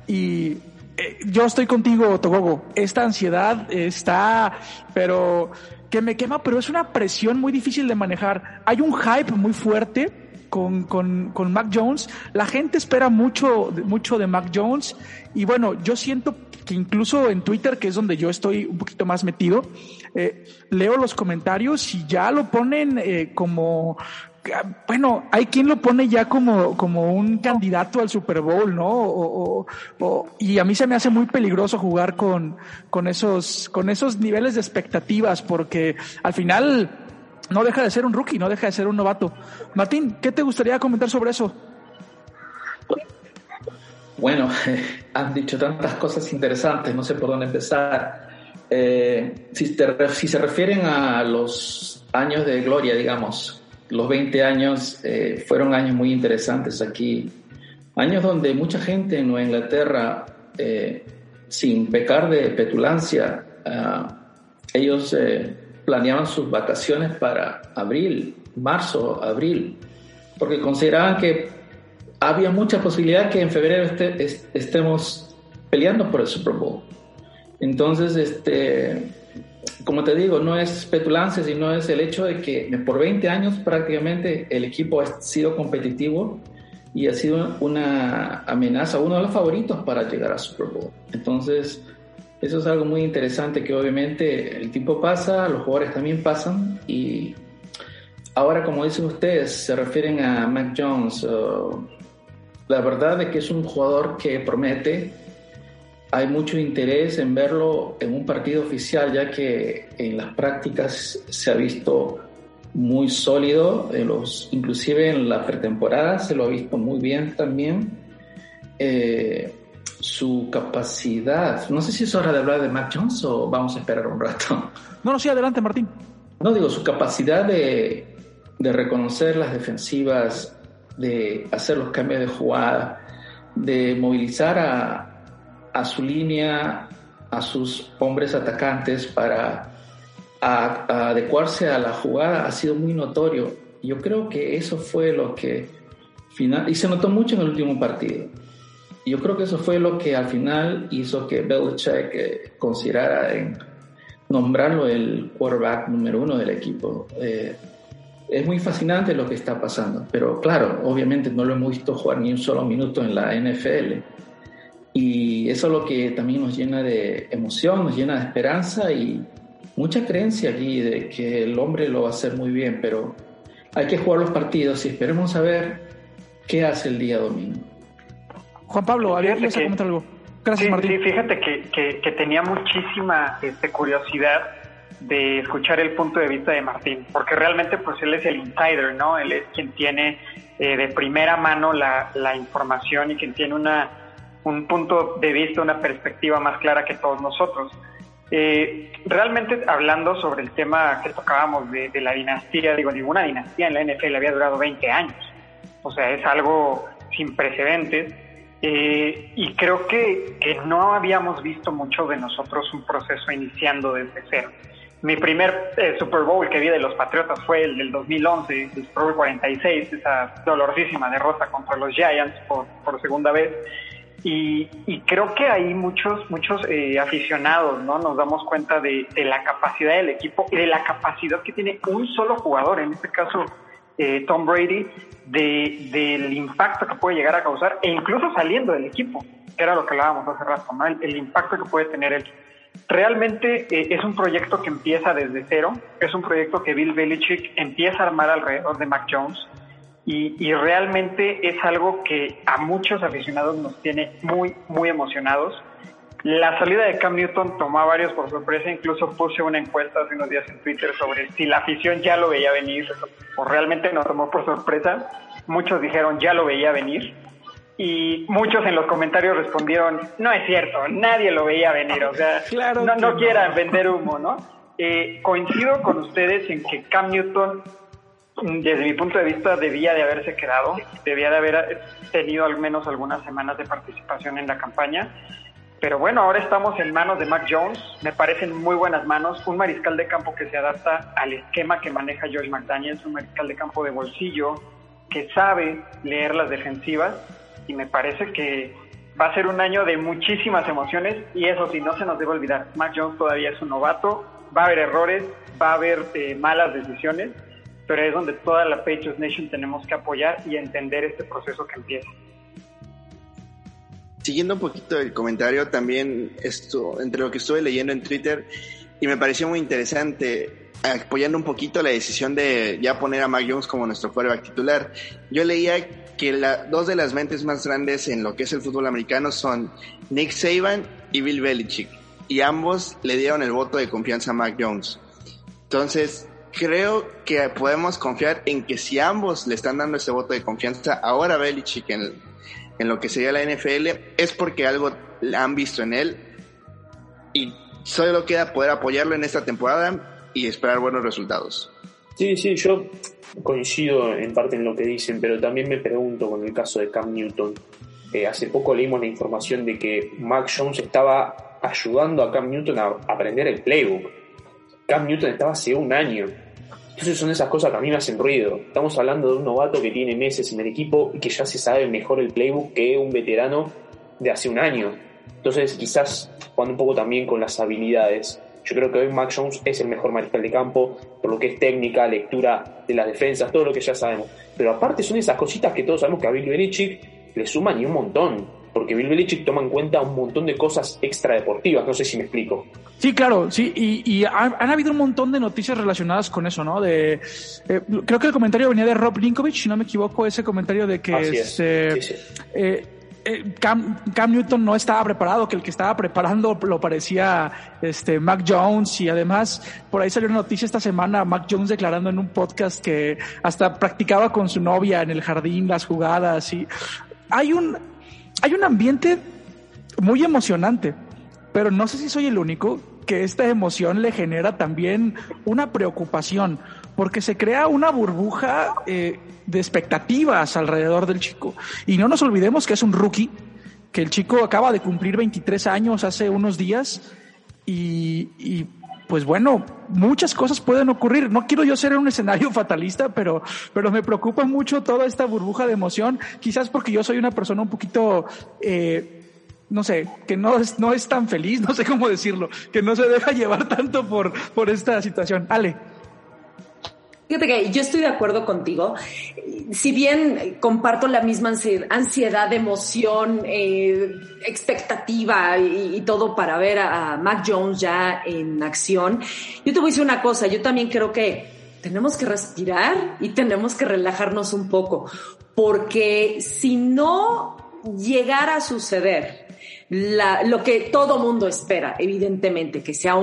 y eh, yo estoy contigo, Togogo. Esta ansiedad está, pero que me quema, pero es una presión muy difícil de manejar. Hay un hype muy fuerte con, con, con Mac Jones. La gente espera mucho, mucho de Mac Jones y bueno, yo siento que incluso en Twitter, que es donde yo estoy un poquito más metido, eh, leo los comentarios y ya lo ponen eh, como, bueno, hay quien lo pone ya como, como un candidato al Super Bowl, ¿no? O, y a mí se me hace muy peligroso jugar con, con esos, con esos niveles de expectativas, porque al final no deja de ser un rookie, no deja de ser un novato. Martín, ¿qué te gustaría comentar sobre eso? Bueno, han dicho tantas cosas interesantes, no sé por dónde empezar. Eh, si, si, se refieren a los años de gloria, digamos, los 20 años eh, fueron años muy interesantes aquí, años donde mucha gente en Nueva Inglaterra, eh, sin pecar de petulancia, ah, ellos planeaban sus vacaciones para abril, marzo, abril, porque consideraban que había mucha posibilidad que en febrero este, estemos peleando por el Super Bowl. Entonces, este, como te digo, no es petulancia, sino es el hecho de que por 20 años prácticamente el equipo ha sido competitivo y ha sido una amenaza, uno de los favoritos para llegar al Super Bowl. Entonces, eso es algo muy interesante que obviamente el tiempo pasa, los jugadores también pasan y ahora como dicen ustedes, se refieren a Mac Jones. la verdad es que es un jugador que promete. Hay mucho interés en verlo en un partido oficial, ya que en las prácticas se ha visto muy sólido, en los, inclusive en la pretemporada se lo ha visto muy bien también. Eh, su capacidad. No sé si es hora de hablar de Mac Jones o vamos a esperar un rato. No, no, sí, adelante, Martín. No, digo, su capacidad de, de reconocer las defensivas, de hacer los cambios de jugada, de movilizar a, a su línea, a sus hombres atacantes para adecuarse a la jugada ha sido muy notorio. Yo creo que eso fue lo que final y se notó mucho en el último partido yo creo que eso fue lo que al final hizo que Belichick eh, considerara en nombrarlo el quarterback número uno del equipo. Eh, es muy fascinante lo que está pasando, pero claro, obviamente no lo hemos visto jugar ni un solo minuto en la NFL. Y eso es lo que también nos llena de emoción, nos llena de esperanza y mucha creencia aquí de que el hombre lo va a hacer muy bien, pero hay que jugar los partidos y esperemos a ver qué hace el día domingo. Juan Pablo, había que comentar algo. Gracias, sí, Martín. Sí, fíjate que, que, tenía muchísima este, curiosidad de escuchar el punto de vista de Martín, porque realmente pues él es el insider, ¿no? Él es quien tiene eh, de primera mano la, la, información y quien tiene una un punto de vista, una perspectiva más clara que todos nosotros. Eh, realmente hablando sobre el tema que tocábamos de, la dinastía, digo, ninguna dinastía en la NFL había durado 20 años. O sea, es algo sin precedentes. Eh, y creo que, que no habíamos visto mucho de nosotros un proceso iniciando desde cero. Mi primer eh, Super Bowl que vi de los Patriotas fue el del 2011, el Super Bowl 46, esa dolorosísima derrota contra los Giants por, por segunda vez. Y, creo que hay muchos, muchos eh, aficionados, ¿no? Nos damos cuenta de, la capacidad del equipo y de la capacidad que tiene un solo jugador, en este caso eh, Tom Brady, de, del impacto que puede llegar a causar, e incluso saliendo del equipo, que era lo que hablábamos hace rato, ¿no? El, impacto que puede tener él. Realmente eh, es un proyecto que empieza desde cero, es un proyecto que Bill Belichick empieza a armar alrededor de Mac Jones y, realmente es algo que a muchos aficionados nos tiene muy, muy emocionados. La salida de Cam Newton tomó a varios por sorpresa, incluso puse una encuesta hace unos días en Twitter sobre si la afición ya lo veía venir o realmente nos tomó por sorpresa. Muchos dijeron ya lo veía venir y muchos en los comentarios respondieron no es cierto, nadie lo veía venir, o sea, no, no, quieran vender humo, ¿no? Eh, coincido con ustedes en que Cam Newton desde mi punto de vista debía de haberse quedado, debía de haber tenido al menos algunas semanas de participación en la campaña. Pero bueno, ahora estamos en manos de Mac Jones, me parecen muy buenas manos, un mariscal de campo que se adapta al esquema que maneja George McDaniels, un mariscal de campo de bolsillo que sabe leer las defensivas y me parece que va a ser un año de muchísimas emociones y eso sí, no se nos debe olvidar, Mac Jones todavía es un novato, va a haber errores, va a haber eh, malas decisiones, pero es donde toda la Patriots Nation tenemos que apoyar y entender este proceso que empieza. Siguiendo un poquito el comentario, también esto, entre lo que estuve leyendo en Twitter, y me pareció muy interesante, apoyando un poquito la decisión de ya poner a Mac Jones como nuestro quarterback titular. Yo leía que dos de las mentes más grandes en lo que es el fútbol americano son Nick Saban y Bill Belichick, y ambos le dieron el voto de confianza a Mac Jones. Entonces, creo que podemos confiar en que si ambos le están dando ese voto de confianza ahora Belichick en, en lo que sería la NFL, es porque algo han visto en él y solo queda poder apoyarlo en esta temporada y esperar buenos resultados. Sí, sí, yo coincido en parte en lo que dicen, pero también me pregunto con el caso de Cam Newton. Eh, hace poco leímos la información de que Mac Jones estaba ayudando a Cam Newton a aprender el playbook Cam Newton estaba hace un año. Entonces son esas cosas que a mí me hacen ruido. Estamos hablando de un novato que tiene meses en el equipo y que ya se sabe mejor el playbook que un veterano de hace un año. Entonces quizás jugando un poco también con las habilidades. Yo creo que hoy Mac Jones es el mejor mariscal de campo por lo que es técnica, lectura de las defensas, todo lo que ya sabemos. Pero aparte son esas cositas que todos sabemos que a Bill Belichick le suman y un montón porque Bill Belichick toma en cuenta un montón de cosas extradeportivas, no sé si me explico. Sí, claro, sí, y, han, habido un montón de noticias relacionadas con eso, ¿no? De, eh, creo que el comentario venía de Rob Linkovich, si no me equivoco, ese comentario de que este, eh, eh, Cam, Newton no estaba preparado, que el que estaba preparando lo parecía este, Mac Jones y además por ahí salió una noticia esta semana, Mac Jones declarando en un podcast que hasta practicaba con su novia en el jardín las jugadas y hay un, hay un ambiente muy emocionante, pero no sé si soy el único que esta emoción le genera también una preocupación, porque se crea una burbuja eh, de expectativas alrededor del chico. Y no nos olvidemos que es un rookie, que el chico acaba de cumplir 23 años hace unos días y, y pues bueno, muchas cosas pueden ocurrir. No quiero yo ser un escenario fatalista, pero, pero me preocupa mucho toda esta burbuja de emoción, quizás porque yo soy una persona un poquito, eh, no sé, que no es, no es tan feliz, no sé cómo decirlo, que no se deja llevar tanto por, por esta situación. Ale. Fíjate que yo estoy de acuerdo contigo. Si bien comparto la misma ansiedad, emoción, eh, expectativa y, todo para ver a, Mac Jones ya en acción, yo te voy a decir una cosa. Yo también creo que tenemos que respirar y tenemos que relajarnos un poco, porque si no llegara a suceder lo que todo mundo espera, evidentemente, que sea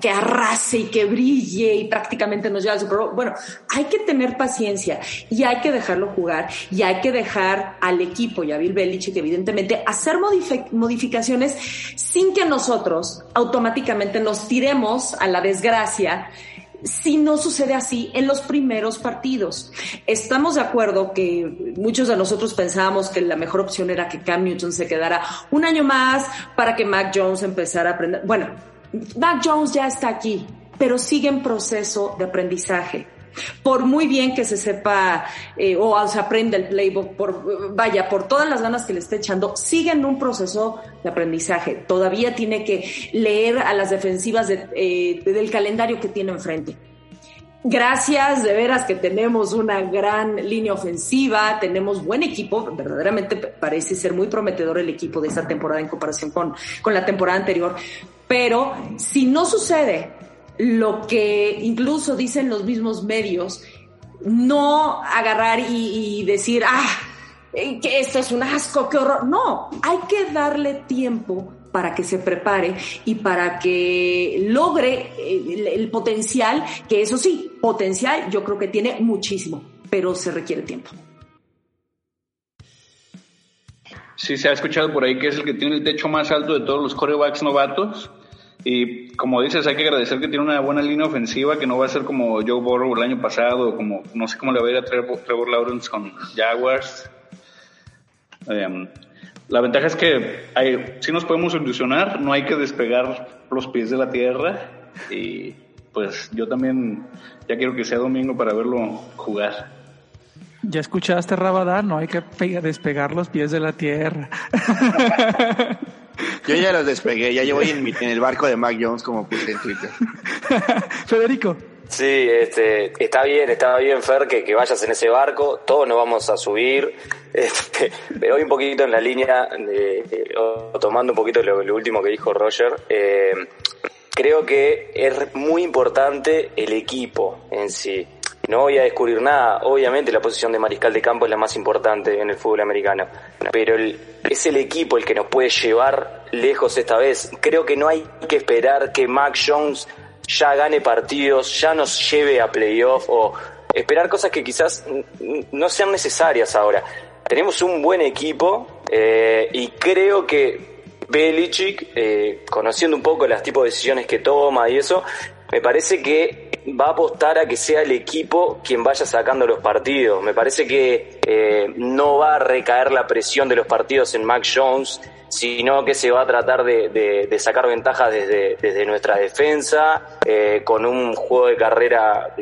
que arrase y que brille y prácticamente nos lleve al Super. Bueno, hay que tener paciencia y hay que dejarlo jugar y hay que dejar al equipo y a Bill Belichick, evidentemente, hacer modificaciones sin que nosotros automáticamente nos tiremos a la desgracia si no sucede así en los primeros partidos. Estamos de acuerdo que muchos de nosotros pensábamos que la mejor opción era que Cam Newton se quedara un año más para que Mac Jones empezara a aprender. Bueno, Mac Jones ya está aquí, pero sigue en proceso de aprendizaje por muy bien que se sepa eh, o se aprenda el playbook, por, vaya, por todas las ganas que le esté echando, sigue en un proceso de aprendizaje. Todavía tiene que leer a las defensivas eh, del calendario que tiene enfrente. Gracias, de veras que tenemos una gran línea ofensiva, tenemos buen equipo, verdaderamente parece ser muy prometedor el equipo de esta temporada en comparación con, con la temporada anterior, pero si no sucede lo que incluso dicen los mismos medios, no agarrar y, decir, ah, eh, que esto es un asco, qué horror. No, hay que darle tiempo para que se prepare y para que logre el, el, potencial, que eso sí, potencial yo creo que tiene muchísimo, pero se requiere tiempo. Sí, se ha escuchado por ahí que es el que tiene el techo más alto de todos los corebacks novatos. Y como dices, hay que agradecer que tiene una buena línea ofensiva, que no va a ser como Joe Burrow el año pasado, como no sé cómo le va a ir a Trevor, Trevor Lawrence con Jaguars. Em, la ventaja es que hay, sí nos podemos ilusionar, no hay que despegar los pies de la tierra y pues yo también ya quiero que sea domingo para verlo jugar. Ya escuchaste, Rabadá, no hay que despegar los pies de la tierra. Yo ya los despegué, ya yo voy en, en el barco de Mac Jones como puse en Twitter. Federico. Sí, este, está bien, está bien, Fer, que, que, vayas en ese barco. Todos nos vamos a subir. Este, pero hoy un poquito en la línea, de, tomando un poquito lo, lo, último que dijo Roger, eh, creo que es muy importante el equipo en sí. No voy a descubrir nada. Obviamente la posición de mariscal de campo es la más importante en el fútbol americano. Pero es el equipo el que nos puede llevar lejos esta vez. Creo que no hay que esperar que Mac Jones ya gane partidos, ya nos lleve a playoff o esperar cosas que quizás no sean necesarias ahora. Tenemos un buen equipo eh, y creo que Belichick, eh, conociendo un poco las tipos de decisiones que toma y eso, me parece que va a apostar a que sea el equipo quien vaya sacando los partidos. Me parece que eh, no va a recaer la presión de los partidos en Mac Jones, sino que se va a tratar de, sacar ventajas desde, nuestra defensa, eh, con un juego de carrera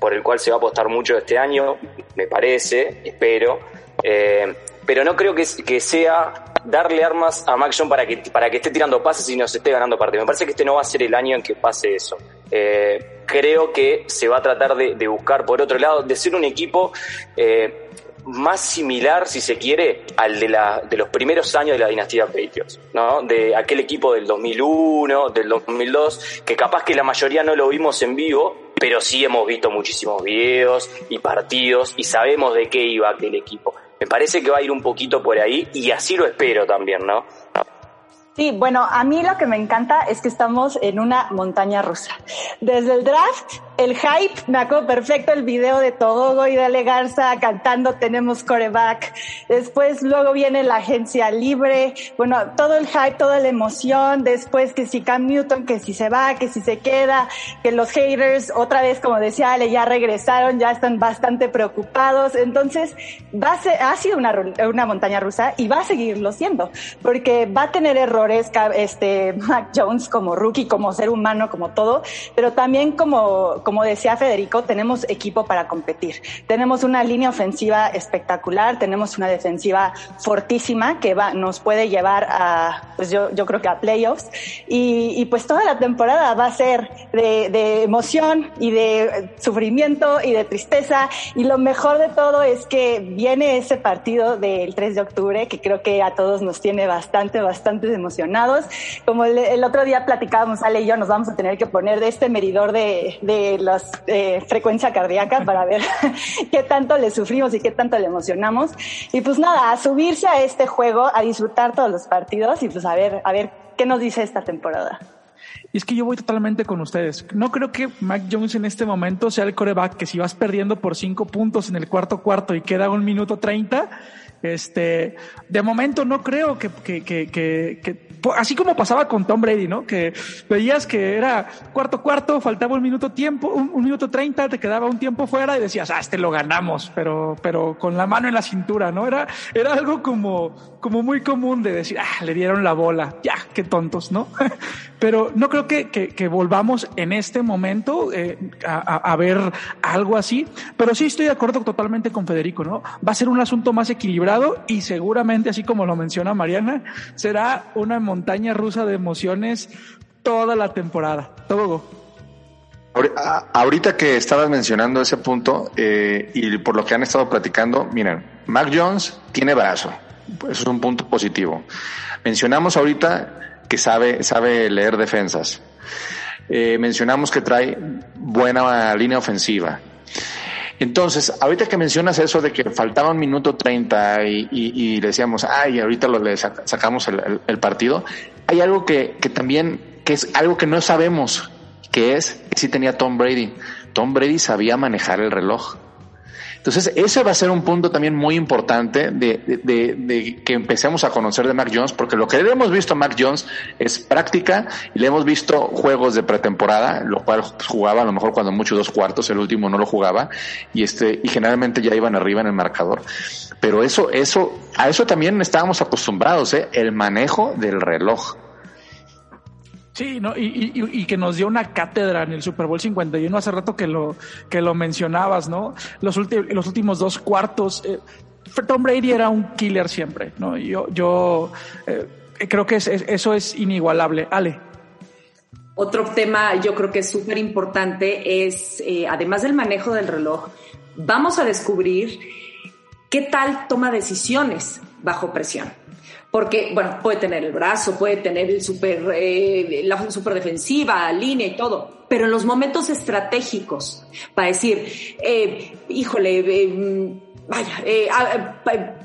por el cual se va a apostar mucho este año, me parece, espero. Eh, pero no creo que, sea darle armas a Mac para que, para que esté tirando pases y nos esté ganando partidos. Me parece que este no va a ser el año en que pase eso. Eh, creo que se va a tratar de, buscar, por otro lado, de ser un equipo eh, más similar, si se quiere, al de, la, de los primeros años de la dinastía Patriots, ¿no? De aquel equipo del 2001, del 2002, que capaz que la mayoría no lo vimos en vivo, pero sí hemos visto muchísimos videos y partidos y sabemos de qué iba aquel equipo. Me parece que va a ir un poquito por ahí y así lo espero también, ¿no? Sí, bueno, a mí lo que me encanta es que estamos en una montaña rusa. Desde el draft el hype, me acuerdo perfecto el video de Togogo y Dale Garza cantando Tenemos coreback. Después luego viene la agencia libre. Bueno, todo el hype, toda la emoción. Después que si Cam Newton, que si se va, que si se queda, que los haters, otra vez, como decía Ale, ya regresaron, ya están bastante preocupados. Entonces, va a ser, ha sido una, una montaña rusa y va a seguirlo siendo, porque va a tener errores, este, Mac Jones como rookie, como ser humano, como todo, pero también como, como decía Federico, tenemos equipo para competir. Tenemos una línea ofensiva espectacular, tenemos una defensiva fortísima que va, nos puede llevar a, pues yo, yo creo que a playoffs. Y, y pues toda la temporada va a ser de, de emoción y de sufrimiento y de tristeza. Y lo mejor de todo es que viene ese partido del 3 de octubre que creo que a todos nos tiene bastante, bastante emocionados. Como el, el otro día platicábamos, Ale y yo, nos vamos a tener que poner de este medidor de, de la eh, frecuencia cardíaca para ver qué tanto le sufrimos y qué tanto le emocionamos. Y pues nada, a subirse a este juego, a disfrutar todos los partidos y pues a ver, a ver qué nos dice esta temporada. Y es que yo voy totalmente con ustedes. No creo que Mac Jones en este momento sea el coreback que si vas perdiendo por cinco puntos en el cuarto cuarto y queda un minuto treinta, este, de momento no creo que, que, que, que, así como pasaba con Tom Brady, ¿no? Que veías que era cuarto cuarto, faltaba un minuto tiempo, un, minuto treinta, te quedaba un tiempo fuera y decías, ah, este lo ganamos, pero, pero con la mano en la cintura, ¿no? Era, era algo como, como muy común de decir, ah, le dieron la bola, ya, qué tontos, ¿no? pero no creo que, que, volvamos en este momento eh, a, a, ver algo así, pero sí estoy de acuerdo totalmente con Federico, ¿no? Va a ser un asunto más equilibrado y seguramente, así como lo menciona Mariana, será una montaña rusa de emociones toda la temporada. Todo. Ahorita que estabas mencionando ese punto eh, y por lo que han estado platicando, miren, Mac Jones tiene brazo, eso es un punto positivo. Mencionamos ahorita que sabe, sabe leer defensas. Eh, mencionamos que trae buena línea ofensiva. Entonces, ahorita que mencionas eso de que faltaba un minuto treinta y, y, decíamos, ay, ahorita lo, le sacamos el, partido, hay algo que, que también, que es algo que no sabemos, que es que sí tenía Tom Brady. Tom Brady sabía manejar el reloj. Entonces, ese va a ser un punto también muy importante de, de, de, que empecemos a conocer de Mac Jones, porque lo que le hemos visto a Mac Jones es práctica y le hemos visto juegos de pretemporada, lo cual jugaba a lo mejor cuando mucho dos cuartos, el último no lo jugaba, y este, y generalmente ya iban arriba en el marcador. Pero eso, eso, a eso también estábamos acostumbrados, ¿eh? el manejo del reloj. Sí, ¿no? Y, que nos dio una cátedra en el Super Bowl 51 hace rato que lo, que lo mencionabas, ¿no? Los, los últimos dos cuartos. Eh, Tom Brady era un killer siempre, ¿no? Yo, yo eh, creo que es, eso es inigualable. Ale. Otro tema yo creo que es súper importante es, eh, además del manejo del reloj, vamos a descubrir qué tal toma decisiones bajo presión porque, bueno, puede tener el brazo, puede tener el super, eh, la super defensiva, línea y todo, pero en los momentos estratégicos, para decir, eh, híjole, eh, vaya, eh,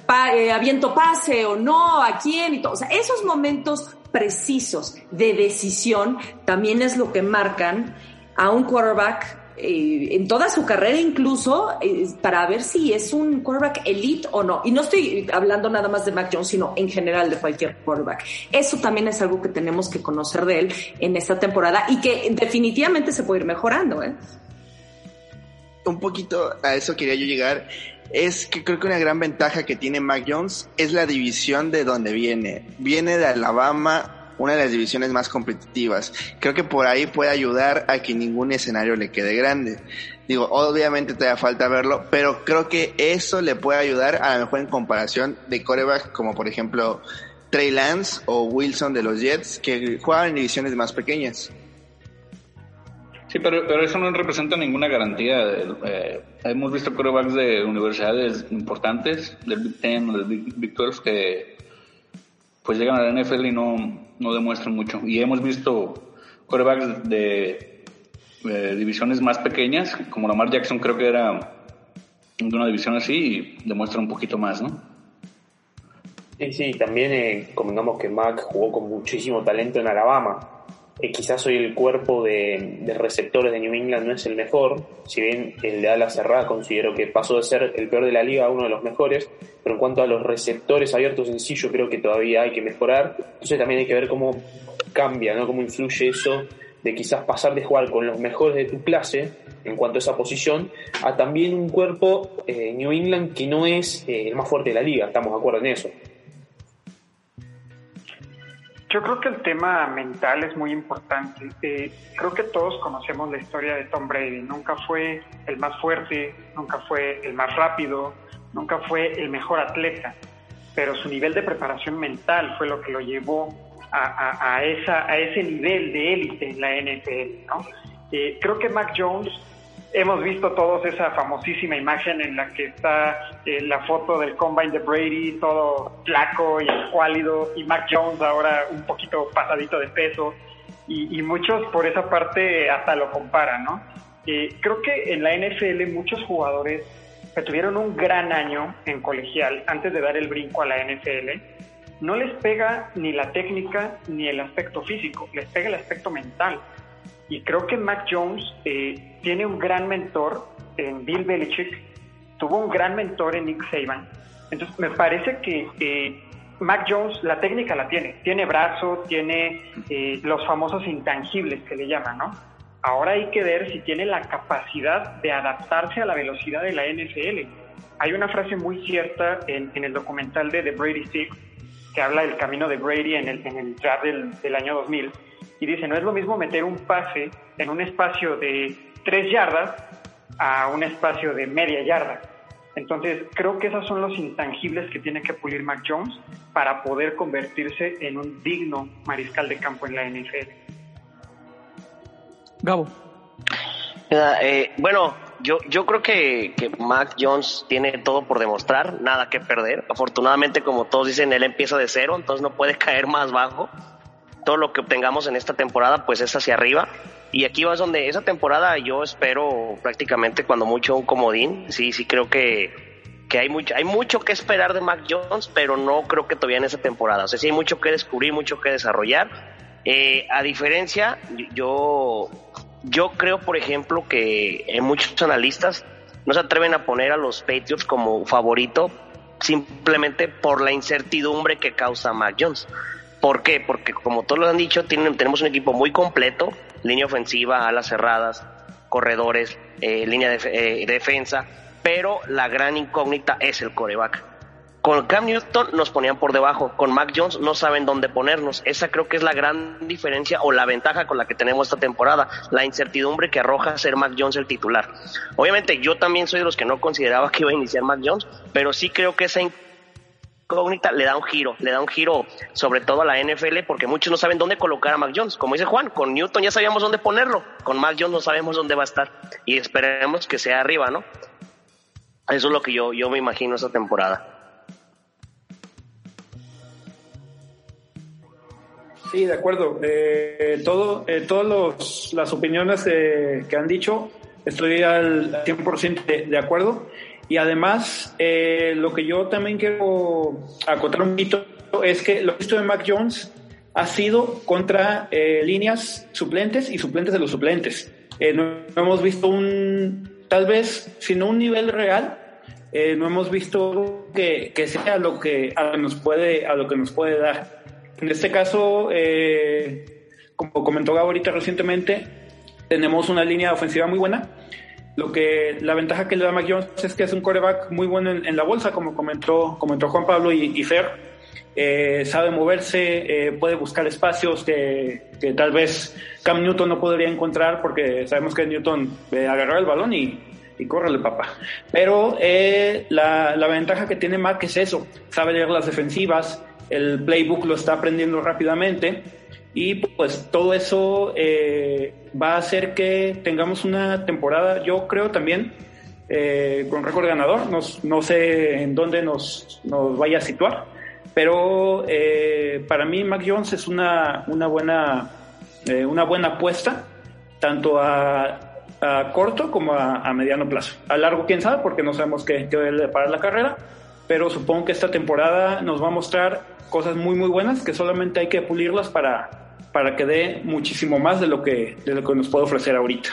pa, eh, aviento pase o no, a quién y todo, o sea, esos momentos precisos de decisión también es lo que marcan a un quarterback eh, en toda su carrera incluso eh, para ver si es un quarterback elite o no. Y no estoy hablando nada más de Mac Jones, sino en general de cualquier quarterback. Eso también es algo que tenemos que conocer de él en esta temporada y que definitivamente se puede ir mejorando. ¿eh? Un poquito a eso quería yo llegar. Es que creo que una gran ventaja que tiene Mac Jones es la división de donde viene. Viene de Alabama, una de las divisiones más competitivas. Creo que por ahí puede ayudar a que ningún escenario le quede grande. Digo, obviamente todavía falta verlo, pero creo que eso le puede ayudar a lo mejor en comparación de corebacks como por ejemplo Trey Lance o Wilson de los Jets, que juegan en divisiones más pequeñas. Sí, pero, pero eso no representa ninguna garantía. Eh, hemos visto corebacks de universidades importantes, del Big Ten del Big 12, que pues llegan a la NFL y no, no demuestran mucho. Y hemos visto quarterbacks de, divisiones más pequeñas, como Lamar Jackson creo que era de una división así y demuestra un poquito más, ¿no? Sí, sí, también eh, convengamos que Mac jugó con muchísimo talento en Alabama. Eh, quizás hoy el cuerpo de, de, receptores de New England no es el mejor, si bien el de ala cerrada considero que pasó de ser el peor de la liga a uno de los mejores, pero en cuanto a los receptores abiertos en sí, yo creo que todavía hay que mejorar. Entonces también hay que ver cómo cambia, ¿no? cómo influye eso de quizás pasar de jugar con los mejores de tu clase en cuanto a esa posición, a también un cuerpo eh, New England que no es eh, el más fuerte de la liga, estamos de acuerdo en eso. Yo creo que el tema mental es muy importante. Eh, creo que todos conocemos la historia de Tom Brady. Nunca fue el más fuerte, nunca fue el más rápido, nunca fue el mejor atleta, pero su nivel de preparación mental fue lo que lo llevó a, a, esa, a ese nivel de élite en la NFL. ¿no? Eh, creo que Mac Jones, hemos visto todos esa famosísima imagen en la que está eh, la foto del combine de Brady, todo flaco y escuálido, y Mac Jones ahora un poquito pasadito de peso, y, y muchos por esa parte hasta lo comparan, ¿no? Eh, creo que en la NFL muchos jugadores que tuvieron un gran año en colegial antes de dar el brinco a la NFL, no les pega ni la técnica ni el aspecto físico, les pega el aspecto mental. Y creo que Mac Jones eh, tiene un gran mentor en Bill Belichick, tuvo un gran mentor en Nick Saban. Entonces me parece que eh, Mac Jones la técnica la tiene, tiene brazo, tiene eh, los famosos intangibles que le llaman, ¿no? Ahora hay que ver si tiene la capacidad de adaptarse a la velocidad de la NFL. Hay una frase muy cierta en, el documental de The Brady Six que habla del camino de Brady en el, draft del, del año 2000 y dice, no es lo mismo meter un pase en un espacio de tres yardas a un espacio de media yarda. Entonces, creo que esos son los intangibles que tiene que pulir Mac Jones para poder convertirse en un digno mariscal de campo en la NFL. Gabo. Eh, bueno, yo, yo creo que, que Mac Jones tiene todo por demostrar, nada que perder. Afortunadamente, como todos dicen, él empieza de cero, entonces no puede caer más bajo. Todo lo que obtengamos en esta temporada, pues es hacia arriba. Y aquí vas donde esa temporada yo espero prácticamente cuando mucho un comodín. Sí, sí creo que, que hay mucho, hay mucho que esperar de Mac Jones, pero no creo que todavía en esa temporada. O sea, sí hay mucho que descubrir, mucho que desarrollar. Eh, a diferencia, yo, yo creo, por ejemplo, que muchos analistas no se atreven a poner a los Patriots como favorito simplemente por la incertidumbre que causa Mac Jones. ¿Por qué? Porque como todos lo han dicho, tenemos un equipo muy completo, línea ofensiva, alas cerradas, corredores, eh, línea de eh, defensa, pero la gran incógnita es el coreback. Con Cam Newton nos ponían por debajo, con Mac Jones no saben dónde ponernos. Esa creo que es la gran diferencia o la ventaja con la que tenemos esta temporada, la incertidumbre que arroja ser Mac Jones el titular. Obviamente yo también soy de los que no consideraba que iba a iniciar Mac Jones, pero sí creo que esa incógnita le da un giro, le da un giro sobre todo a la NFL porque muchos no saben dónde colocar a Mac Jones. Como dice Juan, con Newton ya sabíamos dónde ponerlo, con Mac Jones no sabemos dónde va a estar y esperemos que sea arriba, ¿no? Eso es lo que yo, yo me imagino esta temporada. Sí, de acuerdo. Eh, todo, eh, todas las opiniones que han dicho, estoy al 100% de, de acuerdo. Y además, eh, lo que yo también quiero acotar un poquito es que lo visto de Mac Jones ha sido contra eh, líneas suplentes y suplentes de los suplentes. Eh, no, hemos visto un, tal vez, sino un nivel real, no hemos visto que, sea lo que, a nos puede, a lo que nos puede dar. En este caso, como comentó Gabo ahorita recientemente, tenemos una línea ofensiva muy buena lo que la ventaja que le da Mac Jones es que es un coreback muy bueno en, la bolsa, como comentó, comentó Juan Pablo y, Fer. Eh, sabe moverse, eh, puede buscar espacios que, tal vez Cam Newton no podría encontrar porque sabemos que Newton eh, agarra el balón y, y córrele papá. Pero la, la, ventaja que tiene Mac es eso, sabe leer las defensivas, el playbook lo está aprendiendo rápidamente y pues todo eso eh, va a hacer que tengamos una temporada, yo creo también, eh, con récord ganador. no sé en dónde nos, nos vaya a situar, pero eh, para mí Mac Jones es una, una, buena, una buena apuesta, tanto a, corto como a, mediano plazo. A largo, quién sabe, porque no sabemos qué, qué debe parar la carrera, pero supongo que esta temporada nos va a mostrar cosas muy, muy buenas que solamente hay que pulirlas para para que dé muchísimo más de lo que, de lo que nos puede ofrecer ahorita.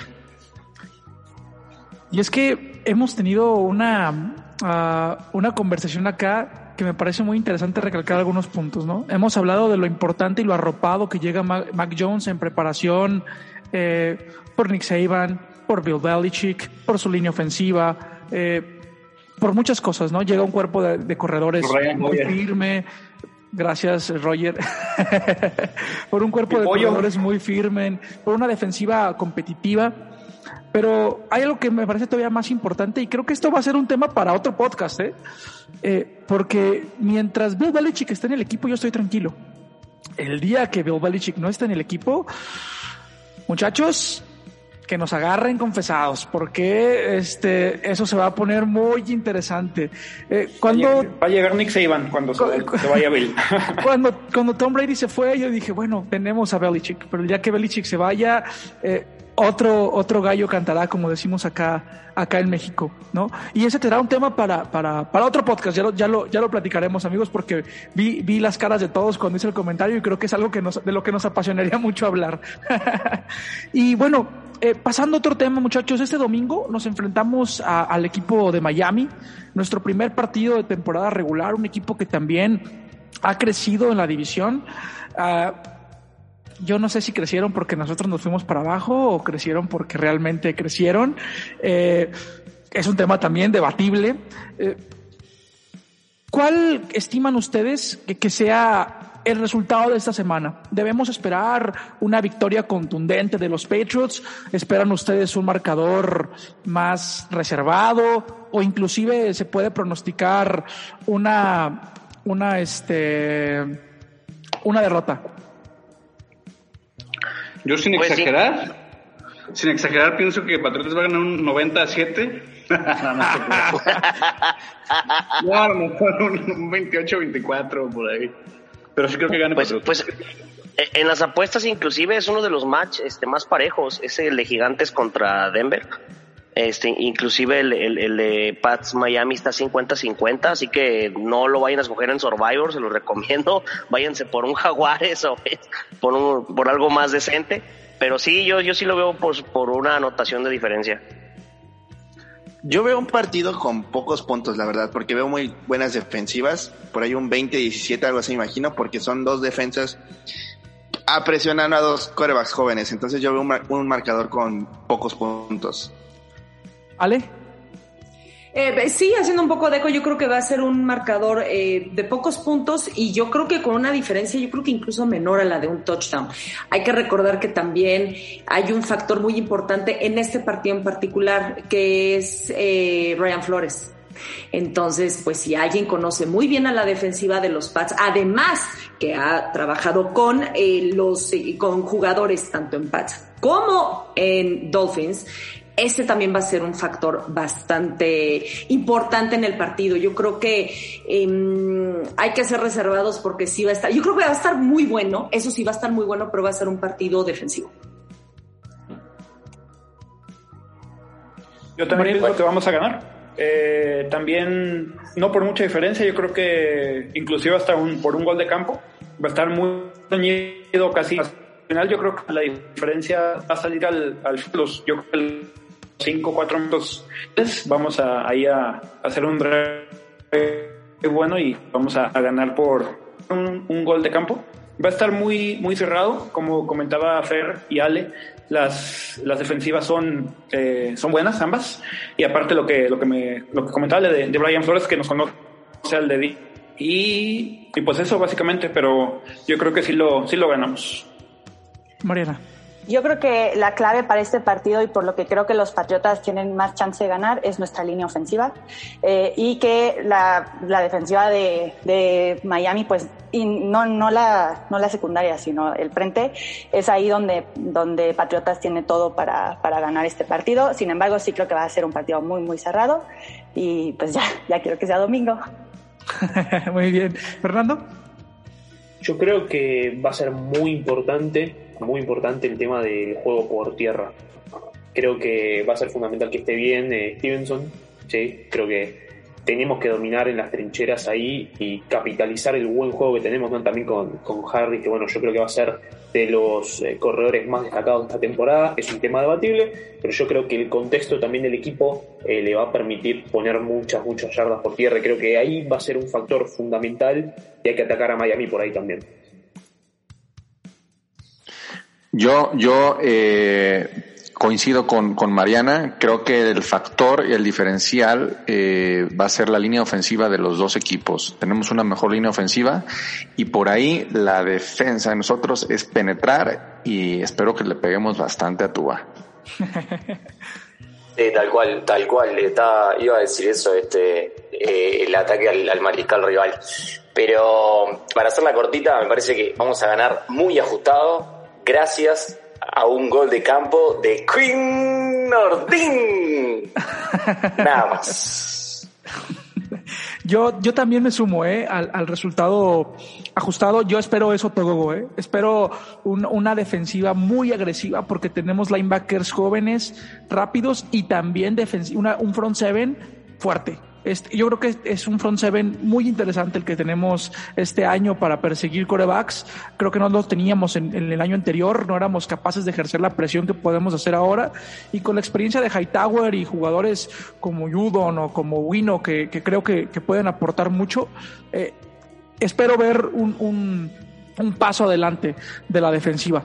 Y es que hemos tenido una, ah, una conversación acá que me parece muy interesante recalcar algunos puntos, ¿no? Hemos hablado de lo importante y lo arropado que llega Mac, Jones en preparación eh, por Nick Saban, por Bill Belichick, por su línea ofensiva, eh, por muchas cosas, ¿no? Llega un cuerpo de, corredores muy firme, Gracias, Roger. por un cuerpo de jugadores muy firme, por una defensiva competitiva. Pero hay algo que me parece todavía más importante y creo que esto va a ser un tema para otro podcast, ¿eh? eh porque mientras Bill Belichick está en el equipo, yo estoy tranquilo. El día que Bill Belichick no está en el equipo, muchachos, que nos agarren confesados, porque este, eso se va a poner muy interesante. Eh, cuando, va a llegar Nick Saban cuando se, vaya Bill. cuando, cuando Tom Brady se fue, yo dije, bueno, tenemos a Belichick, pero día que Belichick se vaya, eh, otro, otro gallo cantará, como decimos acá, acá en México, ¿no? Y ese será un tema para, para, para otro podcast, ya lo, ya lo, ya lo platicaremos, amigos, porque vi, vi las caras de todos cuando hice el comentario y creo que es algo que nos, de lo que nos apasionaría mucho hablar. y bueno, eh, pasando a otro tema, muchachos, este domingo nos enfrentamos al equipo de Miami, nuestro primer partido de temporada regular, un equipo que también ha crecido en la división. Ah, yo no sé si crecieron porque nosotros nos fuimos para abajo o crecieron porque realmente crecieron. Eh, es un tema también debatible. Eh, ¿Cuál estiman ustedes que, sea el resultado de esta semana? ¿Debemos esperar una victoria contundente de los Patriots? ¿Esperan ustedes un marcador más reservado? ¿O inclusive se puede pronosticar una, una, este, una derrota? Yo sin pues exagerar, sin exagerar, pienso que Patriotas va a ganar un 90 a 7. no, a lo mejor un 28 24 por ahí. Pero sí creo que gana pues, pues eh, en las apuestas inclusive es uno de los match este, más parejos, es el de Gigantes contra Denver. Este, inclusive el, el, de Pats Miami está 50-50, así que no lo vayan a escoger en Survivor, se lo recomiendo. Váyanse por un Jaguares o por, un, por algo más decente. Pero sí, yo, yo sí lo veo por, una anotación de diferencia. Yo veo un partido con pocos puntos, la verdad, porque veo muy buenas defensivas. Por ahí un 20-17, algo así, imagino, porque son dos defensas a presionar a dos corebacks jóvenes. Entonces yo veo un marcador con pocos puntos. Ale. Eh, sí, haciendo un poco de eco, yo creo que va a ser un marcador eh, de pocos puntos y yo creo que con una diferencia, yo creo que incluso menor a la de un touchdown. Hay que recordar que también hay un factor muy importante en este partido en particular, que es eh, Ryan Flores. Entonces, pues si alguien conoce muy bien a la defensiva de los Pats, además que ha trabajado con los con jugadores tanto en Pats como en Dolphins, ese también va a ser un factor bastante importante en el partido. Yo creo que em, hay que ser reservados porque sí va a estar, yo creo que va a estar muy bueno, eso sí va a estar muy bueno, pero va a ser un partido defensivo. Yo también pienso que vamos a ganar. Eh, también, no por mucha diferencia, yo creo que inclusive hasta un, por un gol de campo, va a estar muy reñido casi. Al final yo creo que la diferencia va a salir al, al los, yo creo que el 5, 4 minutos. Vamos a, ahí a, hacer un drive bueno y vamos a, ganar por un, gol de campo. Va a estar muy, muy cerrado, como comentaba Fer y Ale. Las, las defensivas son, eh, son buenas ambas. Y aparte lo que, lo que, me, lo que comentaba de, de Brian Flores, que nos conoce al de y, y pues eso básicamente, pero yo creo que sí lo, sí lo ganamos. Mariana. Yo creo que la clave para este partido y por lo que creo que los Patriotas tienen más chance de ganar es nuestra línea ofensiva eh, y que la, la defensiva de, de, Miami, pues, y no, no, la, no la secundaria, sino el frente, es ahí donde, donde Patriotas tiene todo para, para ganar este partido. Sin embargo, sí creo que va a ser un partido muy, muy cerrado y pues ya, ya quiero que sea domingo. muy bien. Fernando. Yo creo que va a ser muy importante muy importante el tema del juego por tierra. Creo que va a ser fundamental que esté bien eh, Stevenson. ¿sí? Creo que tenemos que dominar en las trincheras ahí y capitalizar el buen juego que tenemos ¿no? también con, con Harry, que bueno, yo creo que va a ser de los eh, corredores más destacados de esta temporada. Es un tema debatible, pero yo creo que el contexto también del equipo eh, le va a permitir poner muchas, muchas yardas por tierra. Creo que ahí va a ser un factor fundamental y hay que atacar a Miami por ahí también. Yo, yo eh, coincido con, con, Mariana. Creo que el factor y el diferencial eh, va a ser la línea ofensiva de los dos equipos. Tenemos una mejor línea ofensiva y por ahí la defensa de nosotros es penetrar y espero que le peguemos bastante a Tuba. Sí, tal cual, tal cual. Está, iba a decir eso, este, eh, el ataque al, al, mariscal rival. Pero para hacer la cortita, me parece que vamos a ganar muy ajustado gracias a un gol de campo de Queen Nordin. Nada más. Yo, yo también me sumo ¿eh? al, resultado ajustado. Yo espero eso, Togogo. ¿eh? Espero una defensiva muy agresiva porque tenemos linebackers jóvenes, rápidos y también una, un front seven fuerte. Este, yo creo que es un front seven muy interesante el que tenemos este año para perseguir corebacks. Creo que no lo teníamos en, el año anterior, no éramos capaces de ejercer la presión que podemos hacer ahora. Y con la experiencia de Hightower y jugadores como Judon o como Wino, que, creo que, pueden aportar mucho, eh, espero ver un, paso adelante de la defensiva.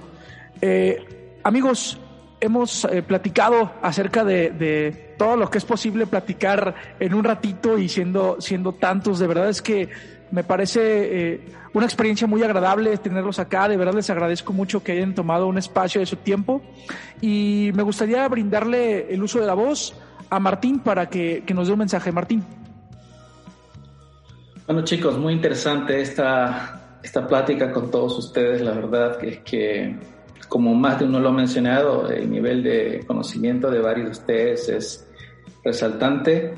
Eh, amigos, hemos eh, platicado acerca de todo lo que es posible platicar en un ratito y siendo, siendo tantos. De verdad es que me parece eh, una experiencia muy agradable tenerlos acá. De verdad les agradezco mucho que hayan tomado un espacio de su tiempo. Y me gustaría brindarle el uso de la voz a Martín para que, nos dé un mensaje. Martín. Bueno chicos, muy interesante esta, esta plática con todos ustedes. La verdad que es que, como más de uno lo ha mencionado, el nivel de conocimiento de varios de ustedes es resaltante.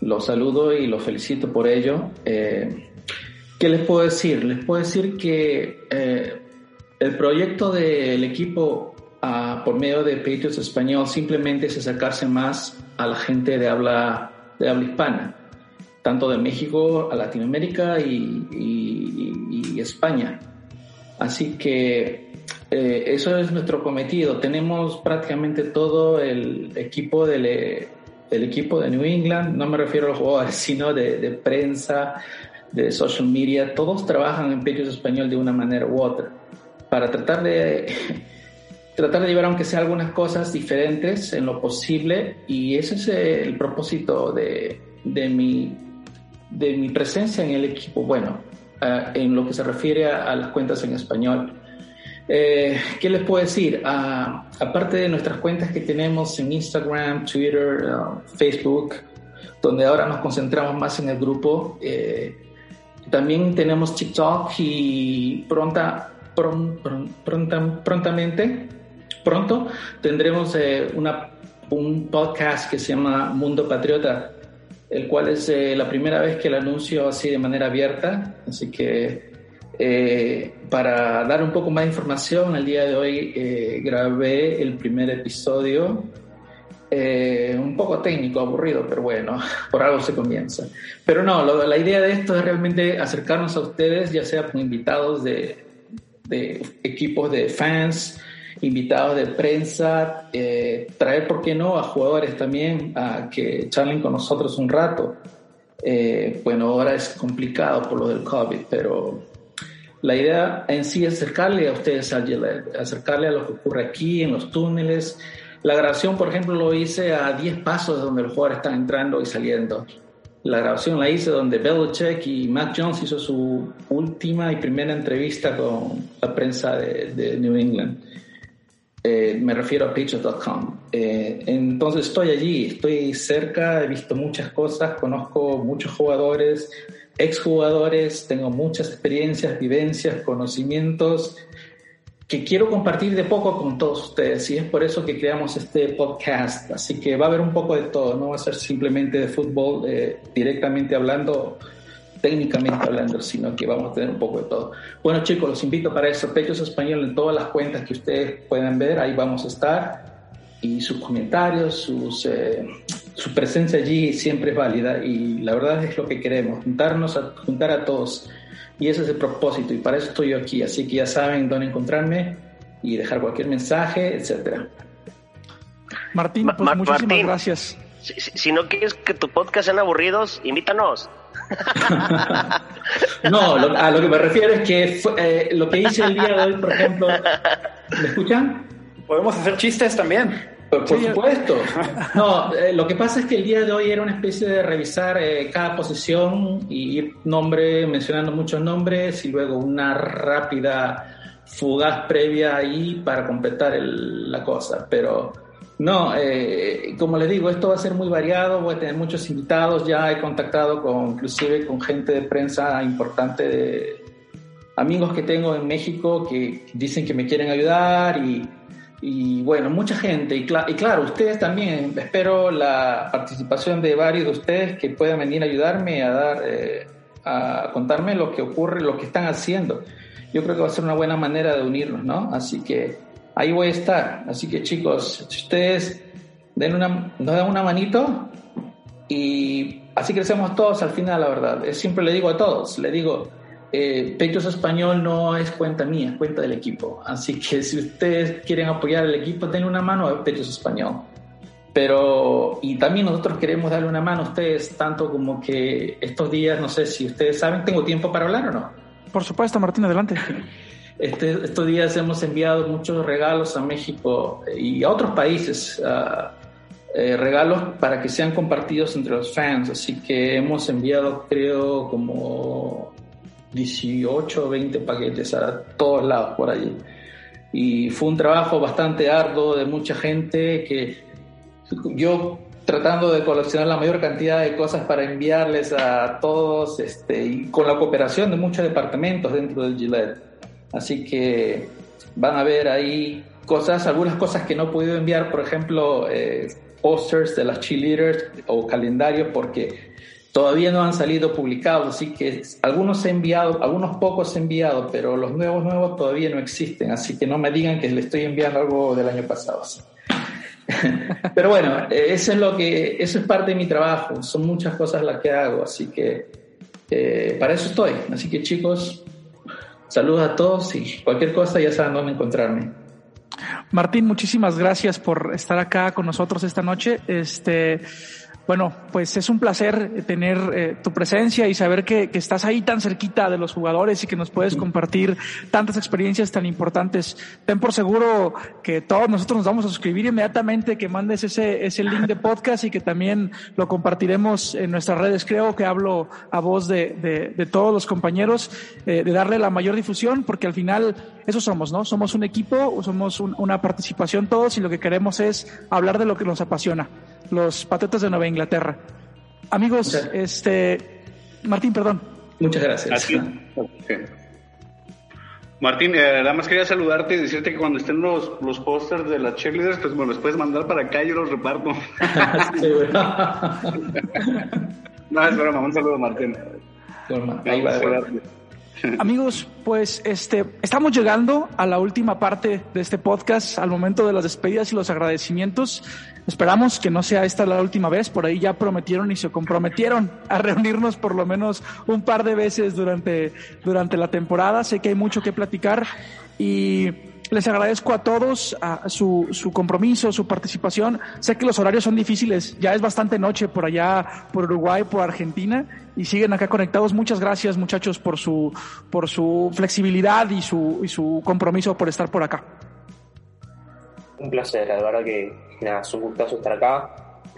Los saludo y los felicito por ello. Eh, ¿Qué les puedo decir? Les puedo decir que eh, el proyecto del equipo ah, por medio de Patriots Español simplemente es acercarse más a la gente de habla, de habla hispana, tanto de México a Latinoamérica y, España. Así que eh, eso es nuestro cometido. Tenemos prácticamente todo el equipo del el equipo de New England, no me refiero a los jugadores, sino de, prensa, de social media, todos trabajan en Patriots Español de una manera u otra, para tratar de, tratar de llevar aunque sea algunas cosas diferentes en lo posible, y ese es el propósito de, de, mi, de mi presencia en el equipo, bueno, eh, en lo que se refiere a las cuentas en español. Eh, ¿Qué les puedo decir? Ah, aparte de nuestras cuentas que tenemos en Instagram, Twitter, uh, Facebook, donde ahora nos concentramos más en el grupo, eh, también tenemos TikTok y pronta, prontamente, pronto tendremos eh, una, un podcast que se llama Mundo Patriota, el cual es la primera vez que lo anuncio así de manera abierta, así que eh, para dar un poco más de información, el día de hoy eh, grabé el primer episodio, eh, un poco técnico, aburrido, pero bueno, por algo se comienza. Pero no, la idea de esto es realmente acercarnos a ustedes, ya sea con invitados de, de equipos de fans, invitados de prensa, traer, ¿por qué no?, a jugadores también a que charlen con nosotros un rato. bueno, ahora es complicado por lo del COVID, pero la idea en sí es acercarle a ustedes, acercarle a lo que ocurre aquí, en los túneles. La grabación, por ejemplo, lo hice a 10 pasos de donde los jugadores están entrando y saliendo. La grabación la hice donde Belichick y Matt Jones hizo su última y primera entrevista con la prensa de, New England. Eh, me refiero a Patriots.com. Eh, entonces estoy allí, estoy cerca, he visto muchas cosas, conozco muchos jugadores, exjugadores, tengo muchas experiencias, vivencias, conocimientos que quiero compartir de poco con todos ustedes y es por eso que creamos este podcast. Así que va a haber un poco de todo, no va a ser simplemente de fútbol eh, directamente hablando, técnicamente hablando, sino que vamos a tener un poco de todo. Bueno chicos, los invito para eso, Pechos Español en todas las cuentas que ustedes puedan ver, ahí vamos a estar y sus comentarios, sus, eh, su presencia allí siempre es válida y la verdad es lo que queremos, juntarnos a, juntar a todos. Y ese es el propósito y para eso estoy yo aquí. Así que ya saben dónde encontrarme y dejar cualquier mensaje, etcétera. Martín, pues muchísimas gracias. Si, no quieres que tu podcast sean aburridos, invítanos. no, a lo que me refiero es que eh, lo que hice el día de hoy, por ejemplo, ¿me escuchan? Podemos hacer chistes también. Por, supuesto. No, eh, lo que pasa es que el día de hoy era una especie de revisar eh, cada posición y ir nombre, mencionando muchos nombres y luego una rápida fugaz previa ahí para completar la cosa. Pero no, eh, como les digo, esto va a ser muy variado, voy a tener muchos invitados, ya he contactado con inclusive con gente de prensa importante de amigos que tengo en México que dicen que me quieren ayudar y y bueno, mucha gente. Y, claro, ustedes también. Espero la participación de varios de ustedes que puedan venir a ayudarme a dar, eh, a contarme lo que ocurre, lo que están haciendo. Yo creo que va a ser una buena manera de unirnos, ¿no? Así que ahí voy a estar. Así que chicos, ustedes den una, nos dan una manito y así crecemos todos al final, la verdad. Siempre le digo a todos, le digo, eh, Español no es cuenta mía, es cuenta del equipo. Así que si ustedes quieren apoyar al equipo, den una mano a Pechos Español. Pero, y también nosotros queremos darle una mano a ustedes, tanto como que estos días, no sé si ustedes saben, ¿tengo tiempo para hablar o no? Por supuesto, Martín, adelante. Este, estos días hemos enviado muchos regalos a México y a otros países, eh, regalos para que sean compartidos entre los fans. Así que hemos enviado, creo, como 18 o 20 paquetes a todos lados por allí. Y fue un trabajo bastante arduo de mucha gente que yo tratando de coleccionar la mayor cantidad de cosas para enviarles a todos este, y con la cooperación de muchos departamentos dentro del Gillette. Así que van a ver ahí cosas, algunas cosas que no he podido enviar, por ejemplo, eh, posters de las cheerleaders o calendarios porque todavía no han salido publicados, así que algunos he enviado, algunos pocos he enviado, pero los nuevos nuevos todavía no existen, así que no me digan que le estoy enviando algo del año pasado. pero bueno, eso es lo que, eso es parte de mi trabajo, son muchas cosas las que hago, así que eh, para eso estoy. Así que chicos, saludos a todos y cualquier cosa ya saben dónde encontrarme. Martín, muchísimas gracias por estar acá con nosotros esta noche. Este, bueno, pues es un placer tener eh, tu presencia y saber que, que, estás ahí tan cerquita de los jugadores y que nos puedes compartir tantas experiencias tan importantes. Ten por seguro que todos nosotros nos vamos a suscribir inmediatamente, que mandes ese, ese link de podcast y que también lo compartiremos en nuestras redes. Creo que hablo a voz de, de, de todos los compañeros, eh, de darle la mayor difusión, porque al final eso somos, ¿no? Somos un equipo, somos un, una participación todos y lo que queremos es hablar de lo que nos apasiona los Patriotas de Nueva Inglaterra. Amigos, este Martín, perdón. Muchas gracias. Martín, eh, nada más quería saludarte y decirte que cuando estén los, los pósters de las cheerleaders, pues me los puedes mandar para acá y yo los reparto. no, es broma, un saludo, Martín. Ahí va, Amigos, pues este, estamos llegando a la última parte de este podcast, al momento de las despedidas y los agradecimientos. Esperamos que no sea esta la última vez, por ahí ya prometieron y se comprometieron a reunirnos por lo menos un par de veces durante, durante la temporada. Sé que hay mucho que platicar y les agradezco a todos su, su compromiso, su participación. Sé que los horarios son difíciles, ya es bastante noche por allá, por Uruguay, por Argentina, y siguen acá conectados. Muchas gracias muchachos por su, por su flexibilidad y su, y su compromiso por estar por acá. Un placer, la verdad que nada, es un gustazo estar acá.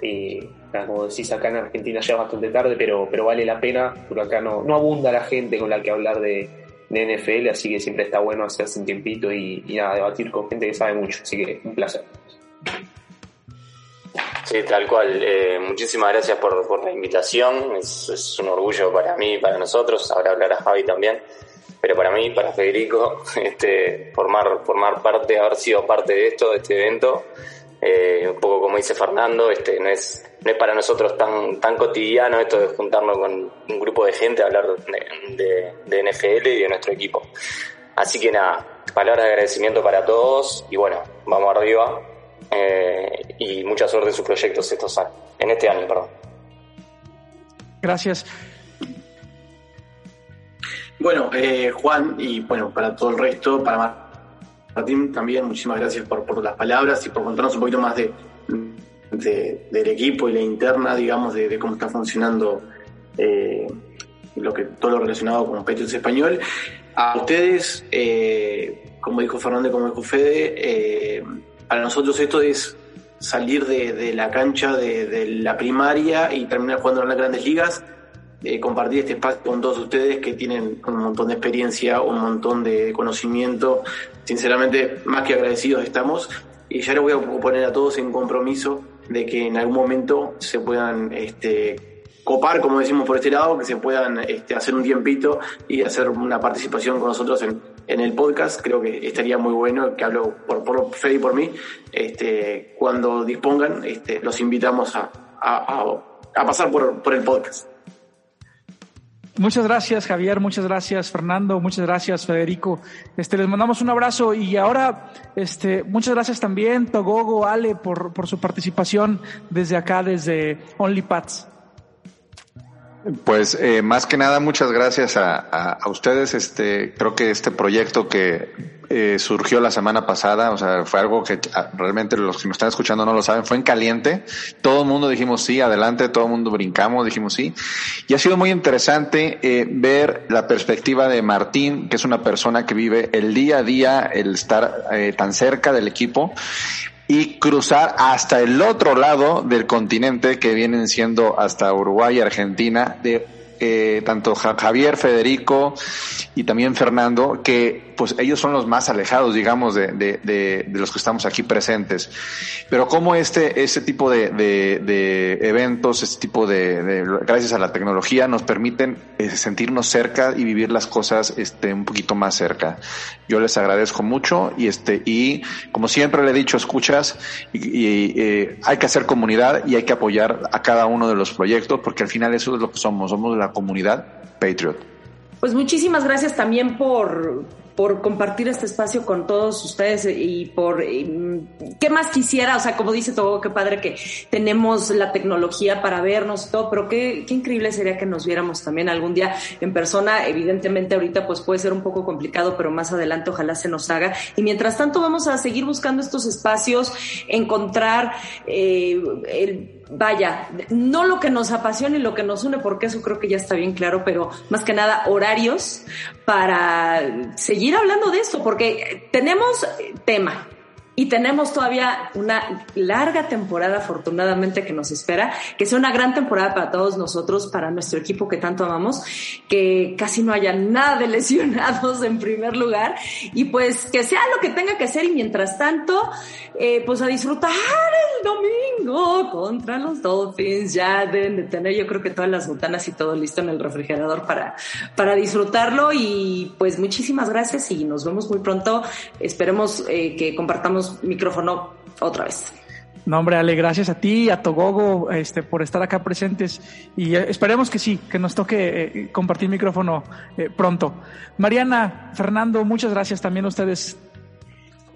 Y como decís, acá en Argentina ya es bastante tarde, pero, pero vale la pena, porque acá no, no abunda la gente con la que hablar de, de NFL, así que siempre está bueno hacerse un tiempito y, y debatir con gente que sabe mucho, así que un placer. Sí, tal cual. Eh, muchísimas gracias por, por la invitación. Es, es, un orgullo para mí, para nosotros. Ahora hablar a Javi también. Pero para mí, para Federico, este, formar, formar parte, haber sido parte de esto, de este evento, eh, un poco como dice Fernando, este, no es, no es para nosotros tan, tan cotidiano esto de juntarnos con un grupo de gente a hablar de, de, NFL y de nuestro equipo. Así que nada, palabras de agradecimiento para todos y bueno, vamos arriba eh, y mucha suerte en sus proyectos estos años, en este año, perdón. Gracias. Bueno, eh, Juan, y bueno, para todo el resto, para Martín también, muchísimas gracias por, por las palabras y por contarnos un poquito más de, de del equipo y la interna, digamos, de, de cómo está funcionando eh, lo que todo lo relacionado con Patriots Español. A ustedes, eh, como dijo Fernando y como dijo Fede, eh, para nosotros esto es salir de, de la cancha de, de, la primaria y terminar jugando en las grandes ligas eh, compartir este espacio con todos ustedes que tienen un montón de experiencia, un montón de conocimiento. Sinceramente, más que agradecidos estamos. Y ya les voy a poner a todos en compromiso de que en algún momento se puedan este, copar, como decimos por este lado, que se puedan este, hacer un tiempito y hacer una participación con nosotros en, en el podcast, creo que estaría muy bueno, que hablo por, por Fede y por mí, este, cuando dispongan, este, los invitamos a, a, pasar por, por el podcast. Muchas gracias, Javier. Muchas gracias, Fernando. Muchas gracias, Federico. Este, les mandamos un abrazo y ahora, este, muchas gracias también, Togogo, Ale, por, por su participación desde acá, desde OnlyPads. Pues eh, más que nada, muchas gracias a, a, ustedes. Este, creo que este proyecto que eh, surgió la semana pasada, o sea, fue algo que ah, realmente los que nos están escuchando no lo saben, fue en caliente. Todo el mundo dijimos sí, adelante, todo el mundo brincamos, dijimos sí. Y ha sido muy interesante eh, ver la perspectiva de Martín, que es una persona que vive el día a día, el estar eh, tan cerca del equipo y cruzar hasta el otro lado del continente que vienen siendo hasta Uruguay y Argentina de eh, tanto Javier, Federico y también Fernando, que pues ellos son los más alejados, digamos, de, de, de, los que estamos aquí presentes. Pero como este, este tipo de, de eventos, este tipo de, gracias a la tecnología, nos permiten eh, sentirnos cerca y vivir las cosas este, un poquito más cerca. Yo les agradezco mucho y este, y como siempre le he dicho, escuchas y, eh, hay que hacer comunidad y hay que apoyar a cada uno de los proyectos porque al final eso es lo que somos, somos la comunidad Patriot. Pues muchísimas gracias también por, por compartir este espacio con todos ustedes y por qué más quisiera, o sea, como dice todo, qué padre que tenemos la tecnología para vernos y todo, pero qué, qué increíble sería que nos viéramos también algún día en persona. Evidentemente ahorita pues puede ser un poco complicado, pero más adelante ojalá se nos haga. Y mientras tanto vamos a seguir buscando estos espacios, encontrar eh, el vaya, no lo que nos apasiona y lo que nos une, porque eso creo que ya está bien claro, pero más que nada horarios para seguir hablando de esto, porque tenemos tema, y tenemos todavía una larga temporada, afortunadamente, que nos espera, que sea una gran temporada para todos nosotros, para nuestro equipo que tanto amamos, que casi no haya nada de lesionados en primer lugar, y pues que sea lo que tenga que ser, y mientras tanto, eh, pues a disfrutar el domingo contra los Dolphins, ya deben de tener yo creo que todas las botanas y todo listo en el refrigerador para, para disfrutarlo, y pues muchísimas gracias y nos vemos muy pronto, esperemos eh, que compartamos micrófono otra vez. No, hombre, Ale, gracias a ti, a Togogo, este, por estar acá presentes y eh, esperemos que sí, que nos toque eh, compartir micrófono eh, pronto. Mariana, Fernando, muchas gracias también a ustedes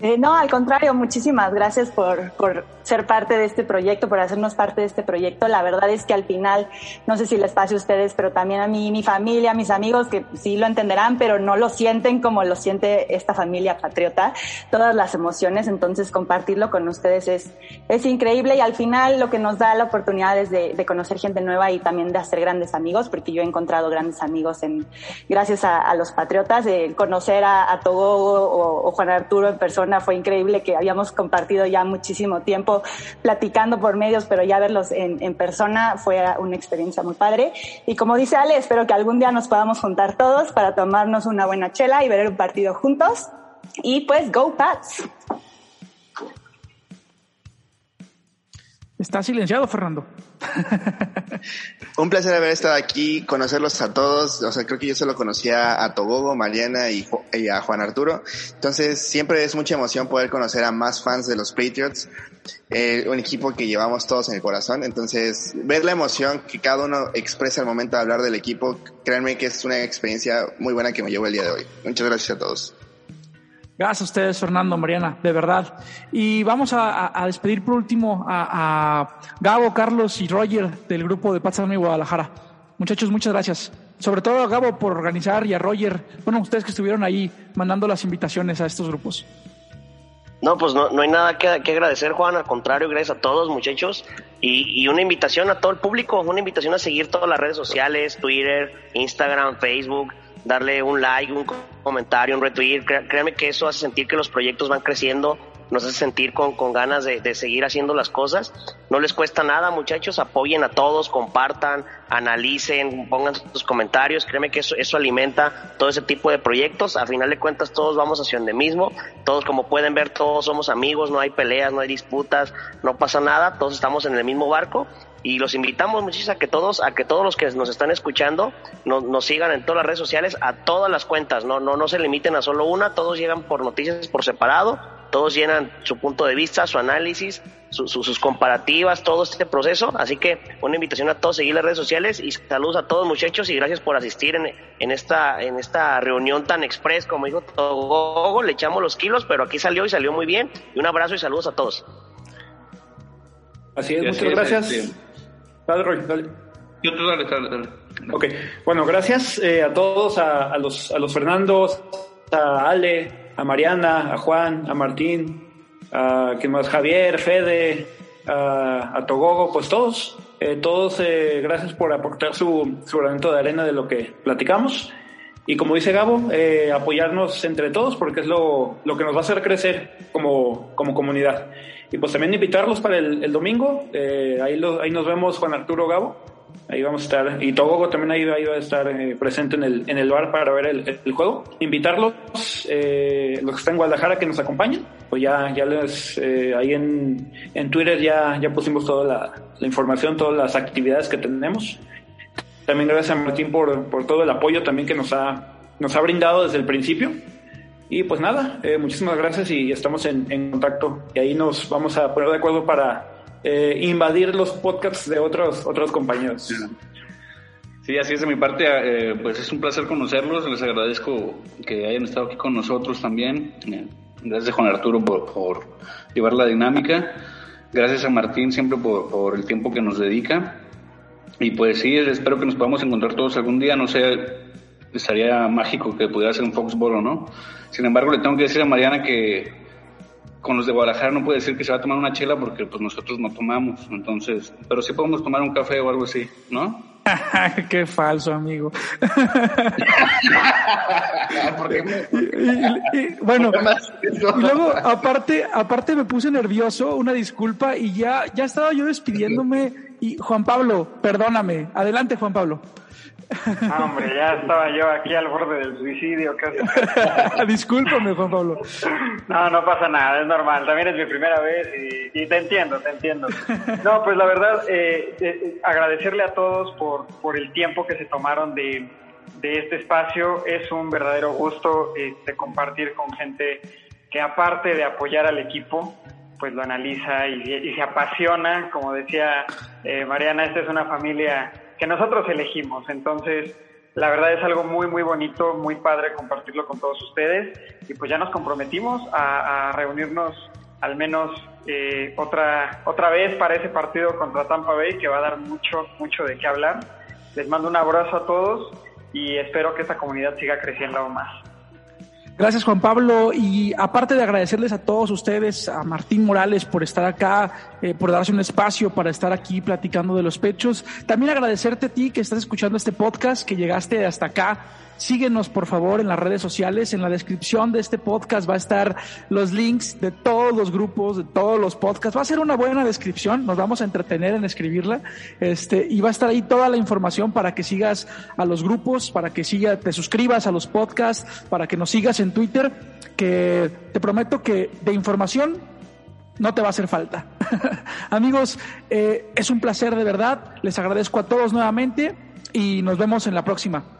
eh, no, al contrario, muchísimas gracias por, por, ser parte de este proyecto, por hacernos parte de este proyecto. La verdad es que al final, no sé si les pase a ustedes, pero también a mí, mi familia, mis amigos, que sí lo entenderán, pero no lo sienten como lo siente esta familia patriota, todas las emociones. Entonces, compartirlo con ustedes es, es increíble y al final lo que nos da la oportunidad es de, de conocer gente nueva y también de hacer grandes amigos, porque yo he encontrado grandes amigos en, gracias a, los patriotas, de conocer a, a Togo o Juan Arturo en persona fue increíble que habíamos compartido ya muchísimo tiempo platicando por medios, pero ya verlos en, en persona fue una experiencia muy padre. Y como dice Ale, espero que algún día nos podamos juntar todos para tomarnos una buena chela y ver un partido juntos. Y pues, go Pats. Está silenciado, Fernando. Un placer haber estado aquí, conocerlos a todos. O sea, creo que yo solo conocía a Togogo, Mariana y, a Juan Arturo. Entonces, siempre es mucha emoción poder conocer a más fans de los Patriots, eh, un equipo que llevamos todos en el corazón. Entonces, ver la emoción que cada uno expresa al momento de hablar del equipo, créanme que es una experiencia muy buena que me llevo el día de hoy. Muchas gracias a todos. Gracias a ustedes, Fernando, Mariana, de verdad. Y vamos a, despedir por último a, Gabo, Carlos y Roger del grupo de Patsami Guadalajara. Muchachos, muchas gracias. Sobre todo a Gabo por organizar y a Roger, bueno, ustedes que estuvieron ahí mandando las invitaciones a estos grupos. No, pues no, no hay nada que, agradecer, Juan. Al contrario, gracias a todos, muchachos. Y, y, una invitación a todo el público, una invitación a seguir todas las redes sociales, Twitter, Instagram, Facebook, darle un like, un comentario, un retweet. Créanme que eso hace sentir que los proyectos van creciendo, nos hace sentir con, con ganas de, de, seguir haciendo las cosas. No les cuesta nada, muchachos, apoyen a todos, compartan, analicen, pongan sus comentarios, créeme que eso, eso alimenta todo ese tipo de proyectos, a final de cuentas todos vamos hacia donde mismo, todos como pueden ver todos somos amigos, no hay peleas, no hay disputas, no pasa nada, todos estamos en el mismo barco y los invitamos muchísimo a que todos, a que todos los que nos están escuchando nos, nos, sigan en todas las redes sociales, a todas las cuentas, no, no, no se limiten a solo una, todos llegan por noticias por separado, todos llenan su punto de vista, su análisis, sus comparativas, todo este proceso, así que una invitación a todos a seguir las redes sociales y saludos a todos muchachos y gracias por asistir en, en esta, en esta reunión tan express, como dijo Togogo, le echamos los kilos, pero aquí salió y salió muy bien, y un abrazo y saludos a todos. Así es, muchas gracias. Dale, Roy, dale. Yo te dale, dale, dale. Ok, bueno, gracias eh, a todos, a, a, los, a los Fernandos, a Ale, a Mariana, a Juan, a Martín, a ¿quién más? Javier, Fede, a, a Togogo, pues todos, eh, todos eh, gracias por aportar su, su granito de arena de lo que platicamos. Y como dice Gabo, eh, apoyarnos entre todos porque es lo, lo, que nos va a hacer crecer como, como comunidad. Y pues también invitarlos para el, domingo. Eh, ahí, lo, ahí nos vemos Juan Arturo Gabo. Ahí vamos a estar. Y Togogo también ahí, va a estar eh, presente en el, en el bar para ver el, juego. Invitarlos, los que están en Guadalajara, que nos acompañen. Pues ya, ya les, ahí en, en Twitter ya, ya pusimos toda la información, todas las actividades que tenemos. También gracias a Martín por, por todo el apoyo también que nos ha, nos ha brindado desde el principio. Y pues nada, eh, muchísimas gracias y estamos en, en, contacto. Y ahí nos vamos a poner de acuerdo para eh, invadir los podcasts de otros, otros compañeros. Sí, así es de mi parte. Eh, pues es un placer conocerlos. Les agradezco que hayan estado aquí con nosotros también. Eh, gracias a Juan Arturo por, por, llevar la dinámica. Gracias a Martín siempre por, por el tiempo que nos dedica. Y pues sí, espero que nos podamos encontrar todos algún día. No sé, estaría mágico que pudiera ser un Foxball o no. Sin embargo, le tengo que decir a Mariana que con los de Guadalajara no puede decir que se va a tomar una chela porque pues nosotros no tomamos. Entonces, pero sí podemos tomar un café o algo así, ¿no? Qué falso, amigo. y, y, bueno, y luego aparte, aparte me puse nervioso, una disculpa y ya, ya estaba yo despidiéndome y Juan Pablo, perdóname. Adelante, Juan Pablo. Ah, hombre, ya estaba yo aquí al borde del suicidio casi. Discúlpame, Juan Pablo. No, no pasa nada, es normal. También es mi primera vez y, y te entiendo, te entiendo. No, pues la verdad, eh, eh, agradecerle a todos por, por el tiempo que se tomaron de, de este espacio. Es un verdadero gusto este, compartir con gente que aparte de apoyar al equipo, pues lo analiza y, y se apasiona. Como decía eh, Mariana, esta es una familia que nosotros elegimos. Entonces, la verdad es algo muy, muy bonito, muy padre compartirlo con todos ustedes. Y pues ya nos comprometimos a, a reunirnos al menos eh, otra, otra vez para ese partido contra Tampa Bay, que va a dar mucho, mucho de qué hablar. Les mando un abrazo a todos y espero que esta comunidad siga creciendo aún más. Gracias Juan Pablo y aparte de agradecerles a todos ustedes, a Martín Morales por estar acá, eh, por darse un espacio para estar aquí platicando de los pechos, también agradecerte a ti que estás escuchando este podcast, que llegaste hasta acá. Síguenos por favor en las redes sociales, en la descripción de este podcast va a estar los links de todos los grupos, de todos los podcasts. Va a ser una buena descripción, nos vamos a entretener en escribirla, este, y va a estar ahí toda la información para que sigas a los grupos, para que siga, te suscribas a los podcasts, para que nos sigas en Twitter, que te prometo que de información no te va a hacer falta. Amigos, eh, es un placer de verdad. Les agradezco a todos nuevamente y nos vemos en la próxima.